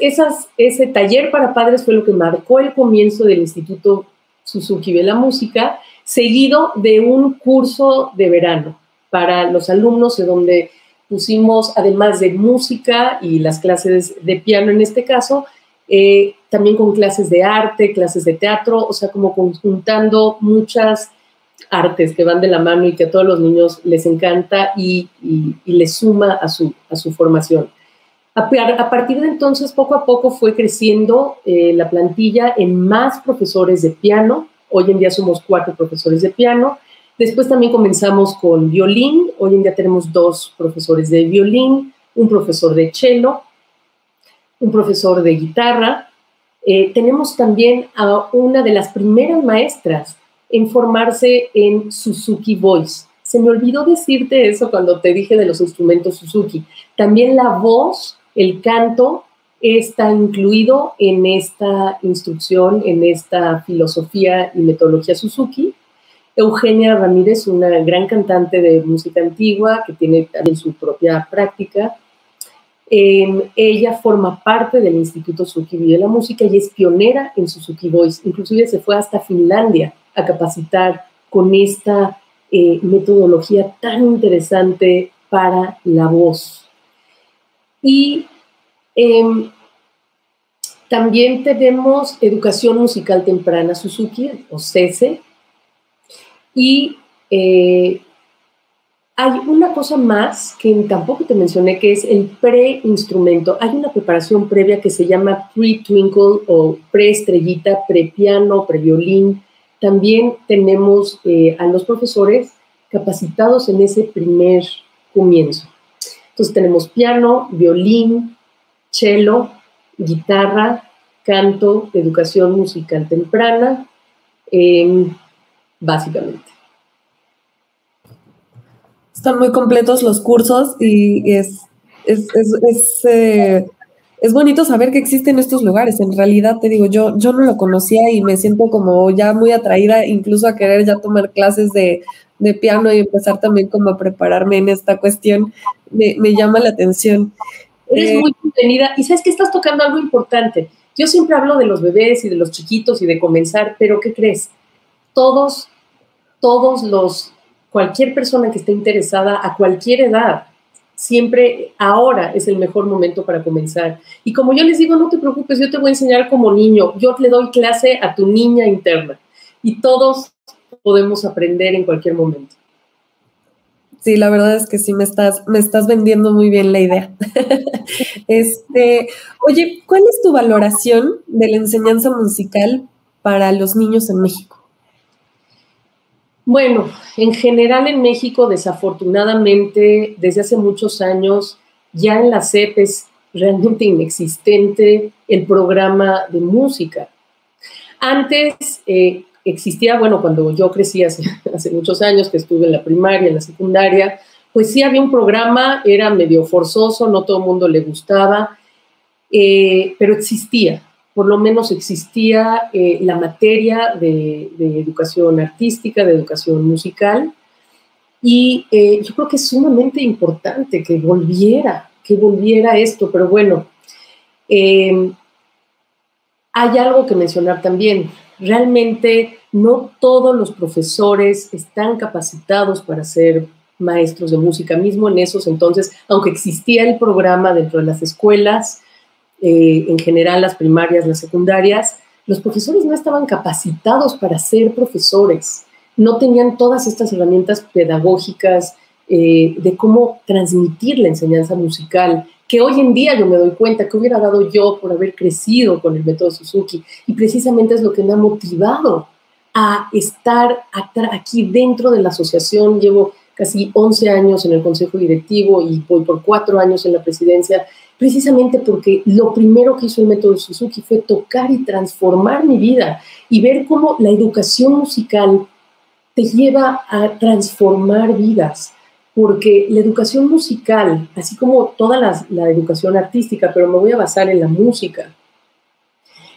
ese taller para padres fue lo que marcó el comienzo del Instituto Suzuki de la Música, seguido de un curso de verano para los alumnos, en donde pusimos, además de música y las clases de piano en este caso, eh, también con clases de arte, clases de teatro, o sea, como conjuntando muchas artes que van de la mano y que a todos los niños les encanta y, les suma a su, a su formación. A, partir de entonces, poco a poco fue creciendo eh, la plantilla en más profesores de piano. Hoy en día somos cuatro profesores de piano. Después también comenzamos con violín. Hoy en día tenemos dos profesores de violín, un profesor de cello, un profesor de guitarra. Eh, tenemos también a una de las primeras maestras en formarse en Suzuki Voice. Se me olvidó decirte eso cuando te dije de los instrumentos Suzuki. También la voz, el canto, está incluido en esta instrucción, en esta filosofía y metodología Suzuki. Eugenia Ramírez, una gran cantante de música antigua que tiene también su propia práctica. Em, ella forma parte del Instituto Suzuki de la Música y es pionera en Suzuki Voice. Inclusive se fue hasta Finlandia a capacitar con esta eh, metodología tan interesante para la voz. Y em, también tenemos educación musical temprana Suzuki, o CESE, y eh, hay una cosa más que tampoco te mencioné, que es el pre-instrumento. Hay una preparación previa que se llama pre-twinkle o pre-estrellita, pre-piano, pre-violín, también tenemos eh, a los profesores capacitados en ese primer comienzo. Entonces tenemos piano, violín, cello, guitarra, canto, educación musical temprana, em, básicamente. Están muy completos los cursos y es, es, eh, es bonito saber que existen estos lugares. En realidad, te digo, yo, yo no lo conocía y me siento como ya muy atraída, incluso a querer ya tomar clases de, piano y empezar también como a prepararme en esta cuestión. Me, llama la atención. Eres eh, muy bienvenida. Y sabes que estás tocando algo importante. Yo siempre hablo de los bebés y de los chiquitos y de comenzar, pero ¿qué crees? Todos, todos los, cualquier persona que esté interesada a cualquier edad, siempre ahora es el mejor momento para comenzar. Y como yo les digo, no te preocupes, yo te voy a enseñar como niño, yo le doy clase a tu niña interna y todos podemos aprender en cualquier momento. Sí, la verdad es que sí me estás, me estás vendiendo muy bien la idea. este, oye, ¿cuál es tu valoración de la enseñanza musical para los niños en México? Bueno, en general en México, desafortunadamente, desde hace muchos años, ya en la CEP es realmente inexistente el programa de música. Antes eh, existía, bueno, cuando yo crecí hace, muchos años, que estuve en la primaria, en la secundaria, pues sí había un programa, era medio forzoso, no todo el mundo le gustaba, eh, pero existía por lo menos existía eh, la materia de, educación artística, de educación musical. Y eh, yo creo que es sumamente importante que volviera, que volviera esto, pero bueno, hay algo que mencionar también. Realmente no todos los profesores están capacitados para ser maestros de música. Mismo en esos entonces, aunque existía el programa dentro de las escuelas, eh, en general las primarias, las secundarias, los profesores no estaban capacitados para ser profesores, no tenían todas estas herramientas pedagógicas eh, de cómo transmitir la enseñanza musical, que hoy en día yo me doy cuenta que hubiera dado yo por haber crecido con el método Suzuki. Y precisamente es lo que me ha motivado a estar aquí dentro de la asociación. Llevo casi 11 años en el consejo directivo y voy por cuatro años en la presidencia, precisamente porque lo primero que hizo el método Suzuki fue tocar y transformar mi vida y ver cómo la educación musical te lleva a transformar vidas, porque la educación musical, así como toda la, educación artística, pero me voy a basar en la música,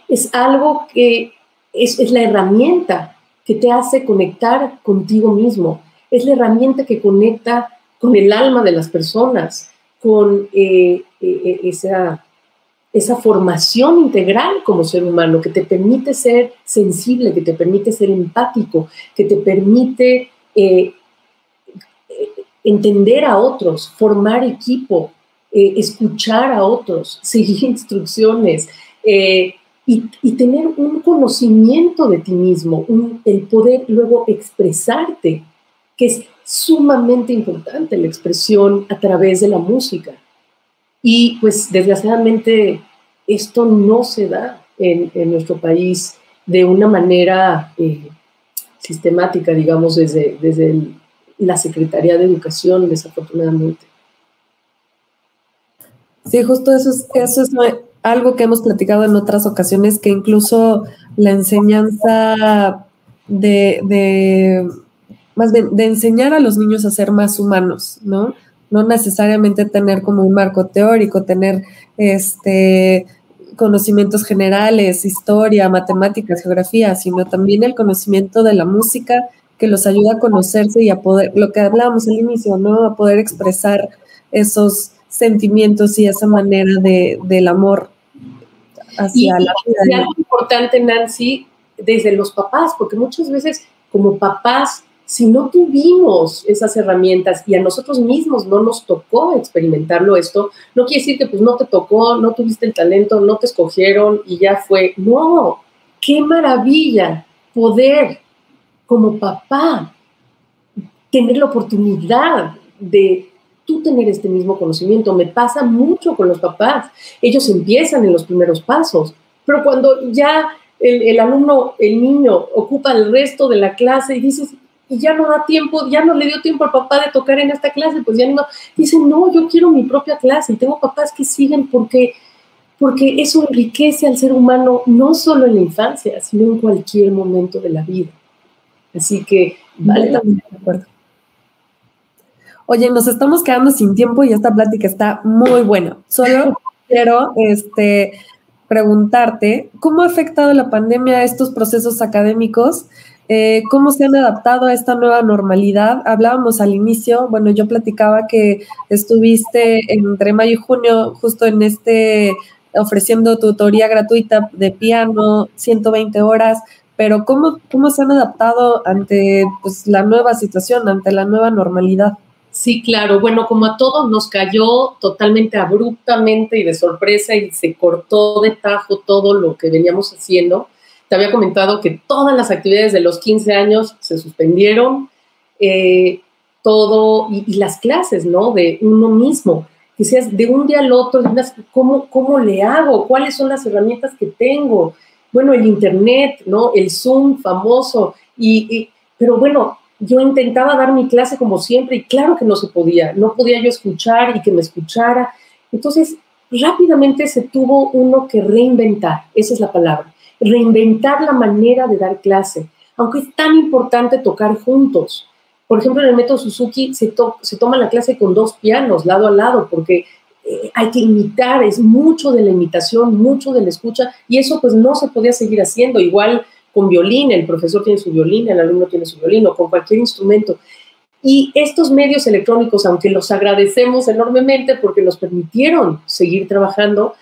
es algo que es, es la herramienta que te hace conectar contigo mismo es la herramienta que conecta con el alma de las personas, con eh, eh, eh, esa, esa formación integral como ser humano, que te permite ser sensible, que te permite ser empático, que te permite entender a otros, formar equipo, escuchar a otros, seguir instrucciones. Y, tener un conocimiento de ti mismo, el poder luego expresarte que es sumamente importante la expresión a través de la música. Y pues desgraciadamente esto no se da en, nuestro país de una manera eh, sistemática, digamos, desde, desde la Secretaría de Educación, desafortunadamente. Sí, justo eso es, eso es algo que hemos platicado en otras ocasiones, que incluso la enseñanza de más bien de enseñar a los niños a ser más humanos, ¿no? No necesariamente tener como un marco teórico, tener este conocimientos generales, historia, matemáticas, geografía, sino también el conocimiento de la música que los ayuda a conocerse y a poder, lo que hablábamos al inicio, ¿no? A poder expresar esos sentimientos y esa manera de, del amor hacia la vida. Y algo importante, Nancy, desde los papás, porque muchas veces como papás si no tuvimos esas herramientas y a nosotros mismos no nos tocó experimentarlo esto, no quiere decir que pues no te tocó, no tuviste el talento, no te escogieron y ya fue. No, qué maravilla poder como papá tener la oportunidad de tú tener este mismo conocimiento. Me pasa mucho con los papás. Ellos empiezan en los primeros pasos, pero cuando ya el, alumno, el niño, ocupa el resto de la clase y dices, y ya no da tiempo, ya no le dio tiempo al papá de tocar en esta clase, pues ya no. Dice, no, yo quiero mi propia clase y tengo papás que siguen porque, porque eso enriquece al ser humano no solo en la infancia, sino en cualquier momento de la vida. Así que vale también de acuerdo. Oye, nos estamos quedando sin tiempo y esta plática está muy buena. Solo quiero este, preguntarte, ¿cómo ha afectado la pandemia a estos procesos académicos eh, cómo se han adaptado a esta nueva normalidad. Hablábamos al inicio, bueno, yo platicaba que estuviste entre mayo y junio justo en este ofreciendo tutoría gratuita de piano, 120 horas, pero ¿cómo, cómo se han adaptado ante pues, la nueva situación, ante la nueva normalidad? Sí, claro. Bueno, como a todos nos cayó totalmente abruptamente y de sorpresa y se cortó de tajo todo lo que veníamos haciendo te había comentado que todas las actividades de los 15 años se suspendieron, eh, todo, y, las clases, ¿no? De uno mismo. Seas de un día al otro, ¿cómo, ¿cómo le hago? ¿Cuáles son las herramientas que tengo? Bueno, el Internet, ¿no? El Zoom famoso. Y, pero bueno, yo intentaba dar mi clase como siempre y claro que no se podía. No podía yo escuchar y que me escuchara. Entonces, rápidamente se tuvo uno que reinventar. Esa es la palabra reinventar la manera de dar clase, aunque es tan importante tocar juntos. Por ejemplo, en el método Suzuki se, se toma la clase con dos pianos, lado a lado, porque eh, hay que imitar, es mucho de la imitación, mucho de la escucha, y eso pues no se podía seguir haciendo. Igual con violín, el profesor tiene su violín, el alumno tiene su violín, o con cualquier instrumento. Y estos medios electrónicos, aunque los agradecemos enormemente porque nos permitieron seguir trabajando,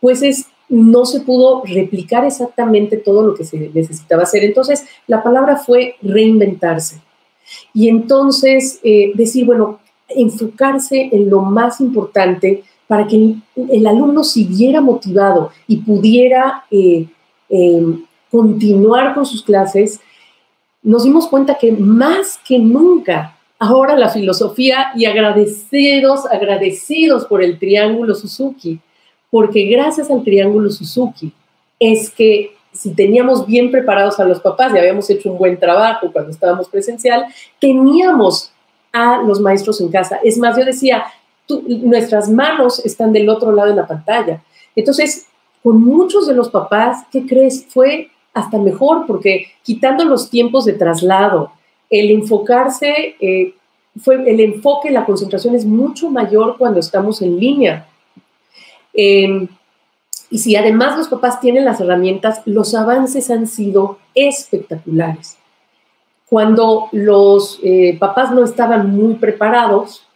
pues es, no se pudo replicar exactamente todo lo que se necesitaba hacer. Entonces, la palabra fue reinventarse. Y entonces eh, decir, bueno, enfocarse en lo más importante para que el, alumno siguiera motivado y pudiera eh, em, continuar con sus clases, nos dimos cuenta que más que nunca ahora la filosofía y agradecidos, agradecidos por el triángulo Suzuki, porque gracias al triángulo Suzuki es que si teníamos bien preparados a los papás y habíamos hecho un buen trabajo cuando estábamos presencial, teníamos a los maestros en casa. Es más, yo decía, nuestras manos están del otro lado de la pantalla. Entonces, con muchos de los papás, ¿qué crees? Fue hasta mejor porque quitando los tiempos de traslado, el enfocarse, eh, fue, el enfoque, la concentración es mucho mayor cuando estamos en línea. Em, y si además los papás tienen las herramientas, los avances han sido espectaculares. Cuando los eh, papás no estaban muy preparados,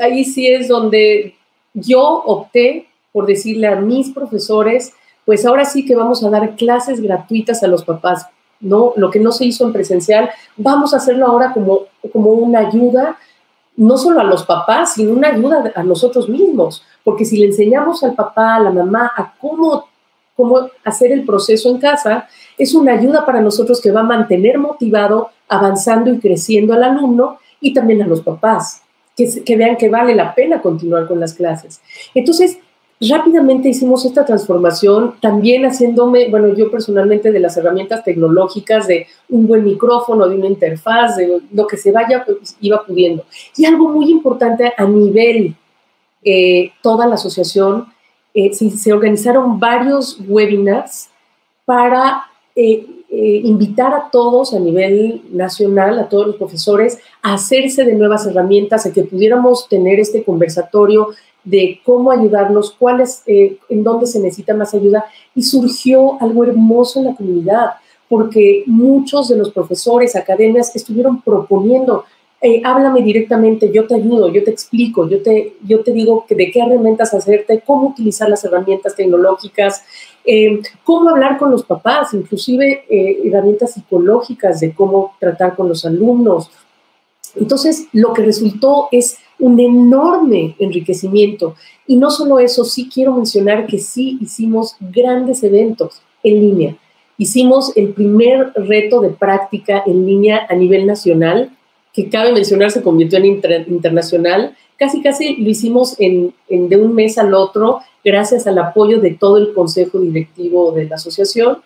ahí sí es donde yo opté por decirle a mis profesores, pues ahora sí que vamos a dar clases gratuitas a los papás, ¿no? Lo que no se hizo en presencial, vamos a hacerlo ahora como, como una ayuda, no solo a los papás, sino una ayuda a nosotros mismos, porque si le enseñamos al papá, a la mamá, a cómo, cómo hacer el proceso en casa, es una ayuda para nosotros que va a mantener motivado, avanzando y creciendo al alumno y también a los papás, que, vean que vale la pena continuar con las clases. Entonces, rápidamente hicimos esta transformación, también haciéndome, bueno, yo personalmente de las herramientas tecnológicas, de un buen micrófono, de una interfaz, de lo que se vaya, pues, iba pudiendo. Y algo muy importante a nivel eh, toda la asociación, eh, se, organizaron varios webinars para eh, invitar a todos a nivel nacional, a todos los profesores, hacerse de nuevas herramientas, a que pudiéramos tener este conversatorio de cómo ayudarnos, cuáles, en dónde se necesita más ayuda. Y surgió algo hermoso en la comunidad, porque muchos de los profesores, academias, estuvieron proponiendo eh, háblame directamente, yo te ayudo, yo te explico, yo te, yo te digo que de qué herramientas hacerte, cómo utilizar las herramientas tecnológicas, eh, cómo hablar con los papás, inclusive eh, herramientas psicológicas de cómo tratar con los alumnos. Entonces, lo que resultó es un enorme enriquecimiento. Y no solo eso, sí quiero mencionar que sí hicimos grandes eventos en línea. Hicimos el primer reto de práctica en línea a nivel nacional que cabe mencionar se convirtió en internacional. Casi, casi lo hicimos de un mes al otro gracias al apoyo de todo el consejo directivo de la asociación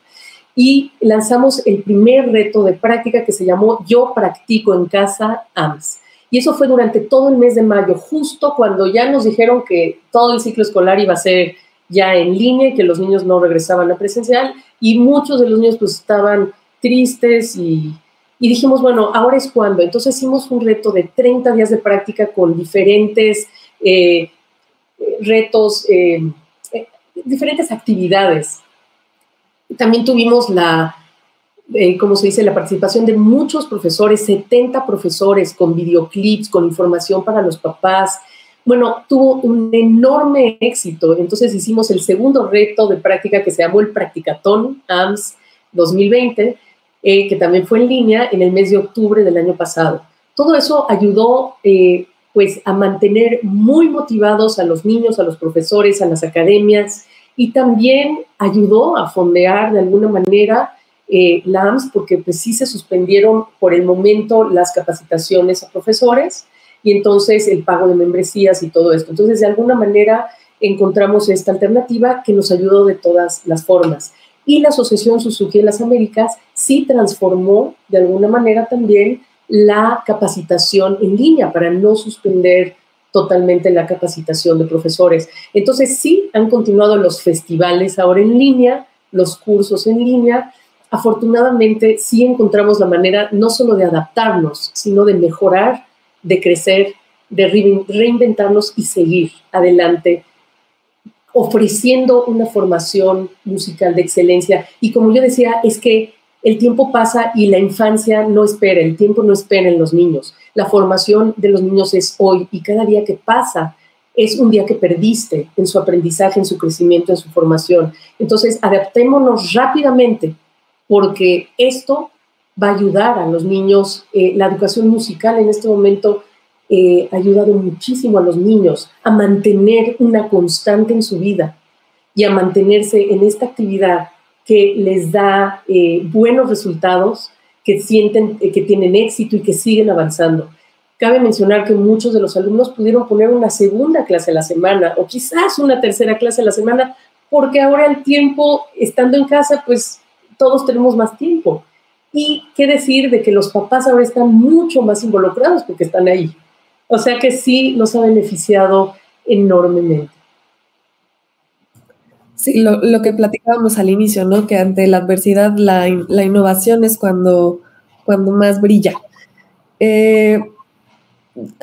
y lanzamos el primer reto de práctica que se llamó Yo practico en casa AMS. Y eso fue durante todo el mes de mayo, justo cuando ya nos dijeron que todo el ciclo escolar iba a ser ya en línea, que los niños no regresaban a presencial y muchos de los niños pues estaban tristes y, y dijimos, bueno, ahora es cuando. Entonces hicimos un reto de 30 días de práctica con diferentes eh, retos, eh, eh, diferentes actividades. También tuvimos la, como se dice, la participación de muchos profesores, 70 profesores con videoclips, con información para los papás. Bueno, tuvo un enorme éxito. Entonces hicimos el segundo reto de práctica que se llamó el Practicatón AMS 2020 eh, que también fue en línea en el mes de octubre del año pasado. Todo eso ayudó eh, pues a mantener muy motivados a los niños, a los profesores, a las academias y también ayudó a fondear de alguna manera eh, LAMS porque pues sí se suspendieron por el momento las capacitaciones a profesores y entonces el pago de membresías y todo esto. Entonces de alguna manera encontramos esta alternativa que nos ayudó de todas las formas y la Asociación Suzuki de las Américas sí transformó de alguna manera también la capacitación en línea para no suspender totalmente la capacitación de profesores. Entonces sí han continuado los festivales ahora en línea, los cursos en línea. Afortunadamente sí encontramos la manera no solo de adaptarnos, sino de mejorar, de crecer, de reinventarnos y seguir adelante ofreciendo una formación musical de excelencia. Y como yo decía, es que el tiempo pasa y la infancia no espera, el tiempo no espera en los niños. La formación de los niños es hoy y cada día que pasa es un día que perdiste en su aprendizaje, en su crecimiento, en su formación. Entonces, adaptémonos rápidamente porque esto va a ayudar a los niños. Eh, la educación musical en este momento eh, ha ayudado muchísimo a los niños a mantener una constante en su vida y a mantenerse en esta actividad que les da eh, buenos resultados, que sienten que tienen éxito y que siguen avanzando. Cabe mencionar que muchos de los alumnos pudieron poner una segunda clase a la semana o quizás una tercera clase a la semana, porque ahora el tiempo, estando en casa, pues todos tenemos más tiempo. Y qué decir de que los papás ahora están mucho más involucrados porque están ahí. O sea que sí nos ha beneficiado enormemente. Sí, lo, lo que platicábamos al inicio, ¿no? Que ante la adversidad la, la innovación es cuando, cuando más brilla. Eh,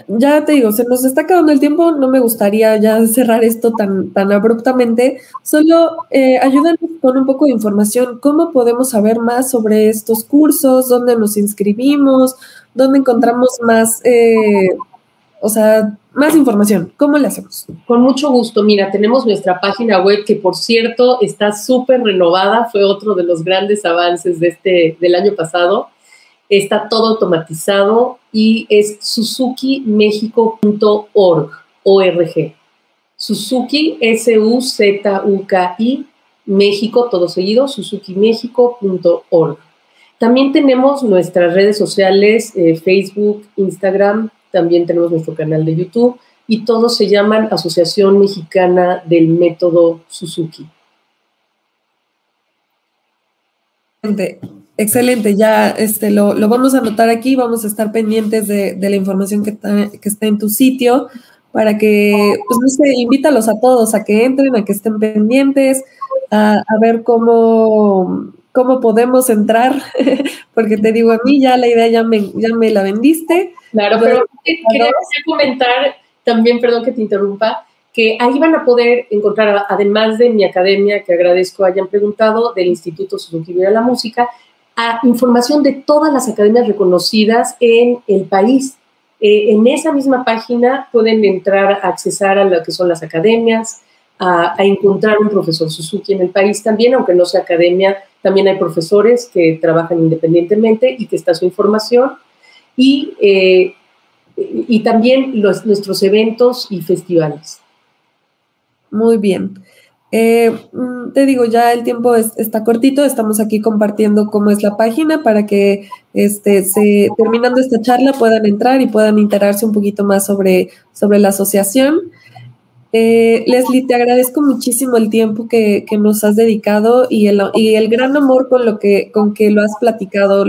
ya te digo, se nos está acabando el tiempo, no me gustaría ya cerrar esto tan, tan abruptamente, solo eh, ayúdanos con un poco de información, cómo podemos saber más sobre estos cursos, dónde nos inscribimos, dónde encontramos más, eh, o sea, más información, ¿cómo le hacemos? Con mucho gusto, mira, tenemos nuestra página web que por cierto está súper renovada, fue otro de los grandes avances de este, del año pasado está todo automatizado y es suzukimexico.org, ORG. Suzuki, S-U-Z-U-K-I, México, todo seguido, suzukimexico.org. También tenemos nuestras redes sociales, eh, Facebook, Instagram, también tenemos nuestro canal de YouTube y todos se llaman Asociación Mexicana del Método Suzuki. Excelente, ya este, lo, vamos a anotar aquí, vamos a estar pendientes de, la información que está, en tu sitio para que, pues no sé, invítalos a todos a que entren, a que estén pendientes, a, ver cómo, cómo podemos entrar, porque te digo, a mí ya la idea ya me, ya me la vendiste. Claro, pero, quería comentar también, perdón que te interrumpa, que ahí van a poder encontrar, además de mi academia, que agradezco hayan preguntado, del Instituto Suzuki de la Música, a información de todas las academias reconocidas en el país. Eh, en esa misma página pueden entrar a accesar a lo que son las academias, a, encontrar un profesor Suzuki en el país también, aunque no sea academia, también hay profesores que trabajan independientemente y que está su información. Y, eh, y también los, nuestros eventos y festivales. Muy bien. Eh, mm, te digo, ya el tiempo está cortito, estamos aquí compartiendo cómo es la página para que este, se, terminando esta charla puedan entrar y puedan enterarse un poquito más sobre, sobre la asociación. Eh, Leslie, te agradezco muchísimo el tiempo que, nos has dedicado y el, gran amor con lo que, con que lo has platicado.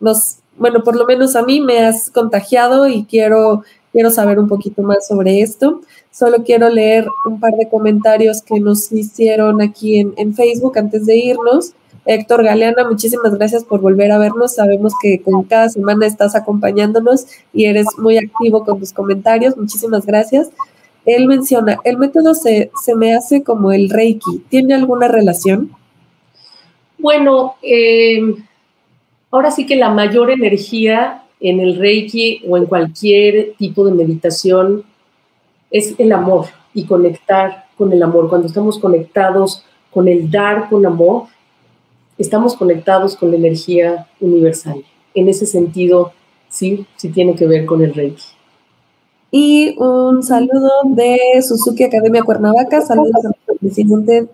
Nos, bueno, por lo menos a mí me has contagiado y quiero, saber un poquito más sobre esto. Solo quiero leer un par de comentarios que nos hicieron aquí en, Facebook antes de irnos. Héctor Galeana, muchísimas gracias por volver a vernos. Sabemos que con cada semana estás acompañándonos y eres muy activo con tus comentarios. Muchísimas gracias. Él menciona, el método se, me hace como el Reiki. ¿Tiene alguna relación? Bueno, em, ahora sí que la mayor energía en el Reiki o en cualquier tipo de meditación es el amor y conectar con el amor. Cuando estamos conectados con el dar con amor, estamos conectados con la energía universal. En ese sentido, sí, sí tiene que ver con el Reiki. Y un saludo de Suzuki Academia Cuernavaca. Saludos al presidente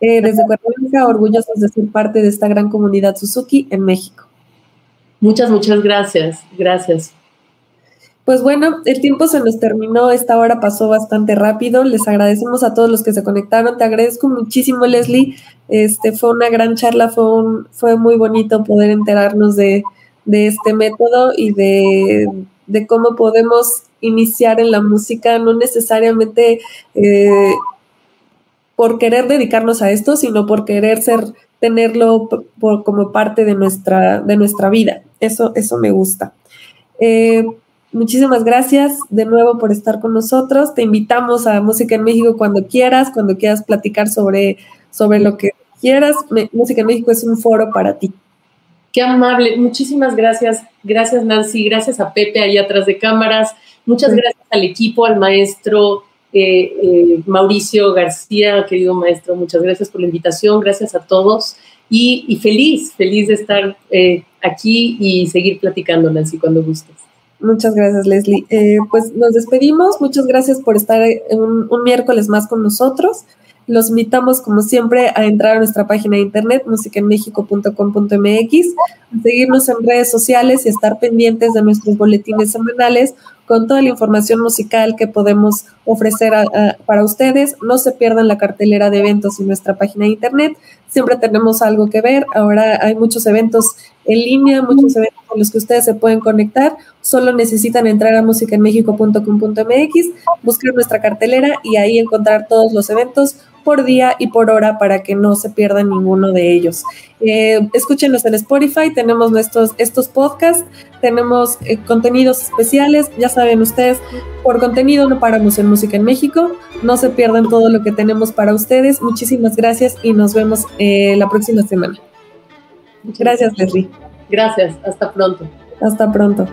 eh, desde Cuernavaca, orgullosos de ser parte de esta gran comunidad Suzuki en México. Muchas, muchas gracias. Gracias. Pues bueno, el tiempo se nos terminó, esta hora pasó bastante rápido. Les agradecemos a todos los que se conectaron. Te agradezco muchísimo, Leslie. Este fue una gran charla, fue, fue muy bonito poder enterarnos de, este método y de, cómo podemos iniciar en la música, no necesariamente eh, por querer dedicarnos a esto, sino por querer ser, tenerlo como parte de nuestra, de nuestra vida. Eso, eso me gusta. Eh, Muchísimas gracias de nuevo por estar con nosotros. Te invitamos a Música en México cuando quieras, cuando quieras platicar sobre, sobre lo que quieras. Música en México es un foro para ti. Qué amable. Muchísimas gracias. Gracias, Nancy. Gracias a Pepe ahí atrás de cámaras. Muchas gracias al equipo, al maestro eh, eh, Mauricio García, querido maestro. Muchas gracias por la invitación. Gracias a todos. Y, feliz, feliz de estar eh, aquí y seguir platicando, Nancy, cuando gustes. Muchas gracias, Leslie. pues nos despedimos. Muchas gracias por estar un, un miércoles más con nosotros. Los invitamos, como siempre, a entrar a nuestra página de internet, musicaenmexico.com.mx, a seguirnos en redes sociales y estar pendientes de nuestros boletines semanales con toda la información musical que podemos ofrecer para ustedes. No se pierdan la cartelera de eventos en nuestra página de internet. Siempre tenemos algo que ver. Ahora hay muchos eventos en línea, muchos eventos con los que ustedes se pueden conectar. Solo necesitan entrar a musicaenmexico.com.mx, buscar nuestra cartelera y ahí encontrar todos los eventos por día y por hora para que no se pierdan ninguno de ellos. Eh, escúchenos en Spotify, tenemos nuestros, estos podcasts, tenemos eh, contenidos especiales, ya saben ustedes, por contenido no paramos en Música en México, no se pierdan todo lo que tenemos para ustedes. Muchísimas gracias y nos vemos eh, la próxima semana. Gracias, Leslie. Gracias, hasta pronto. Hasta pronto.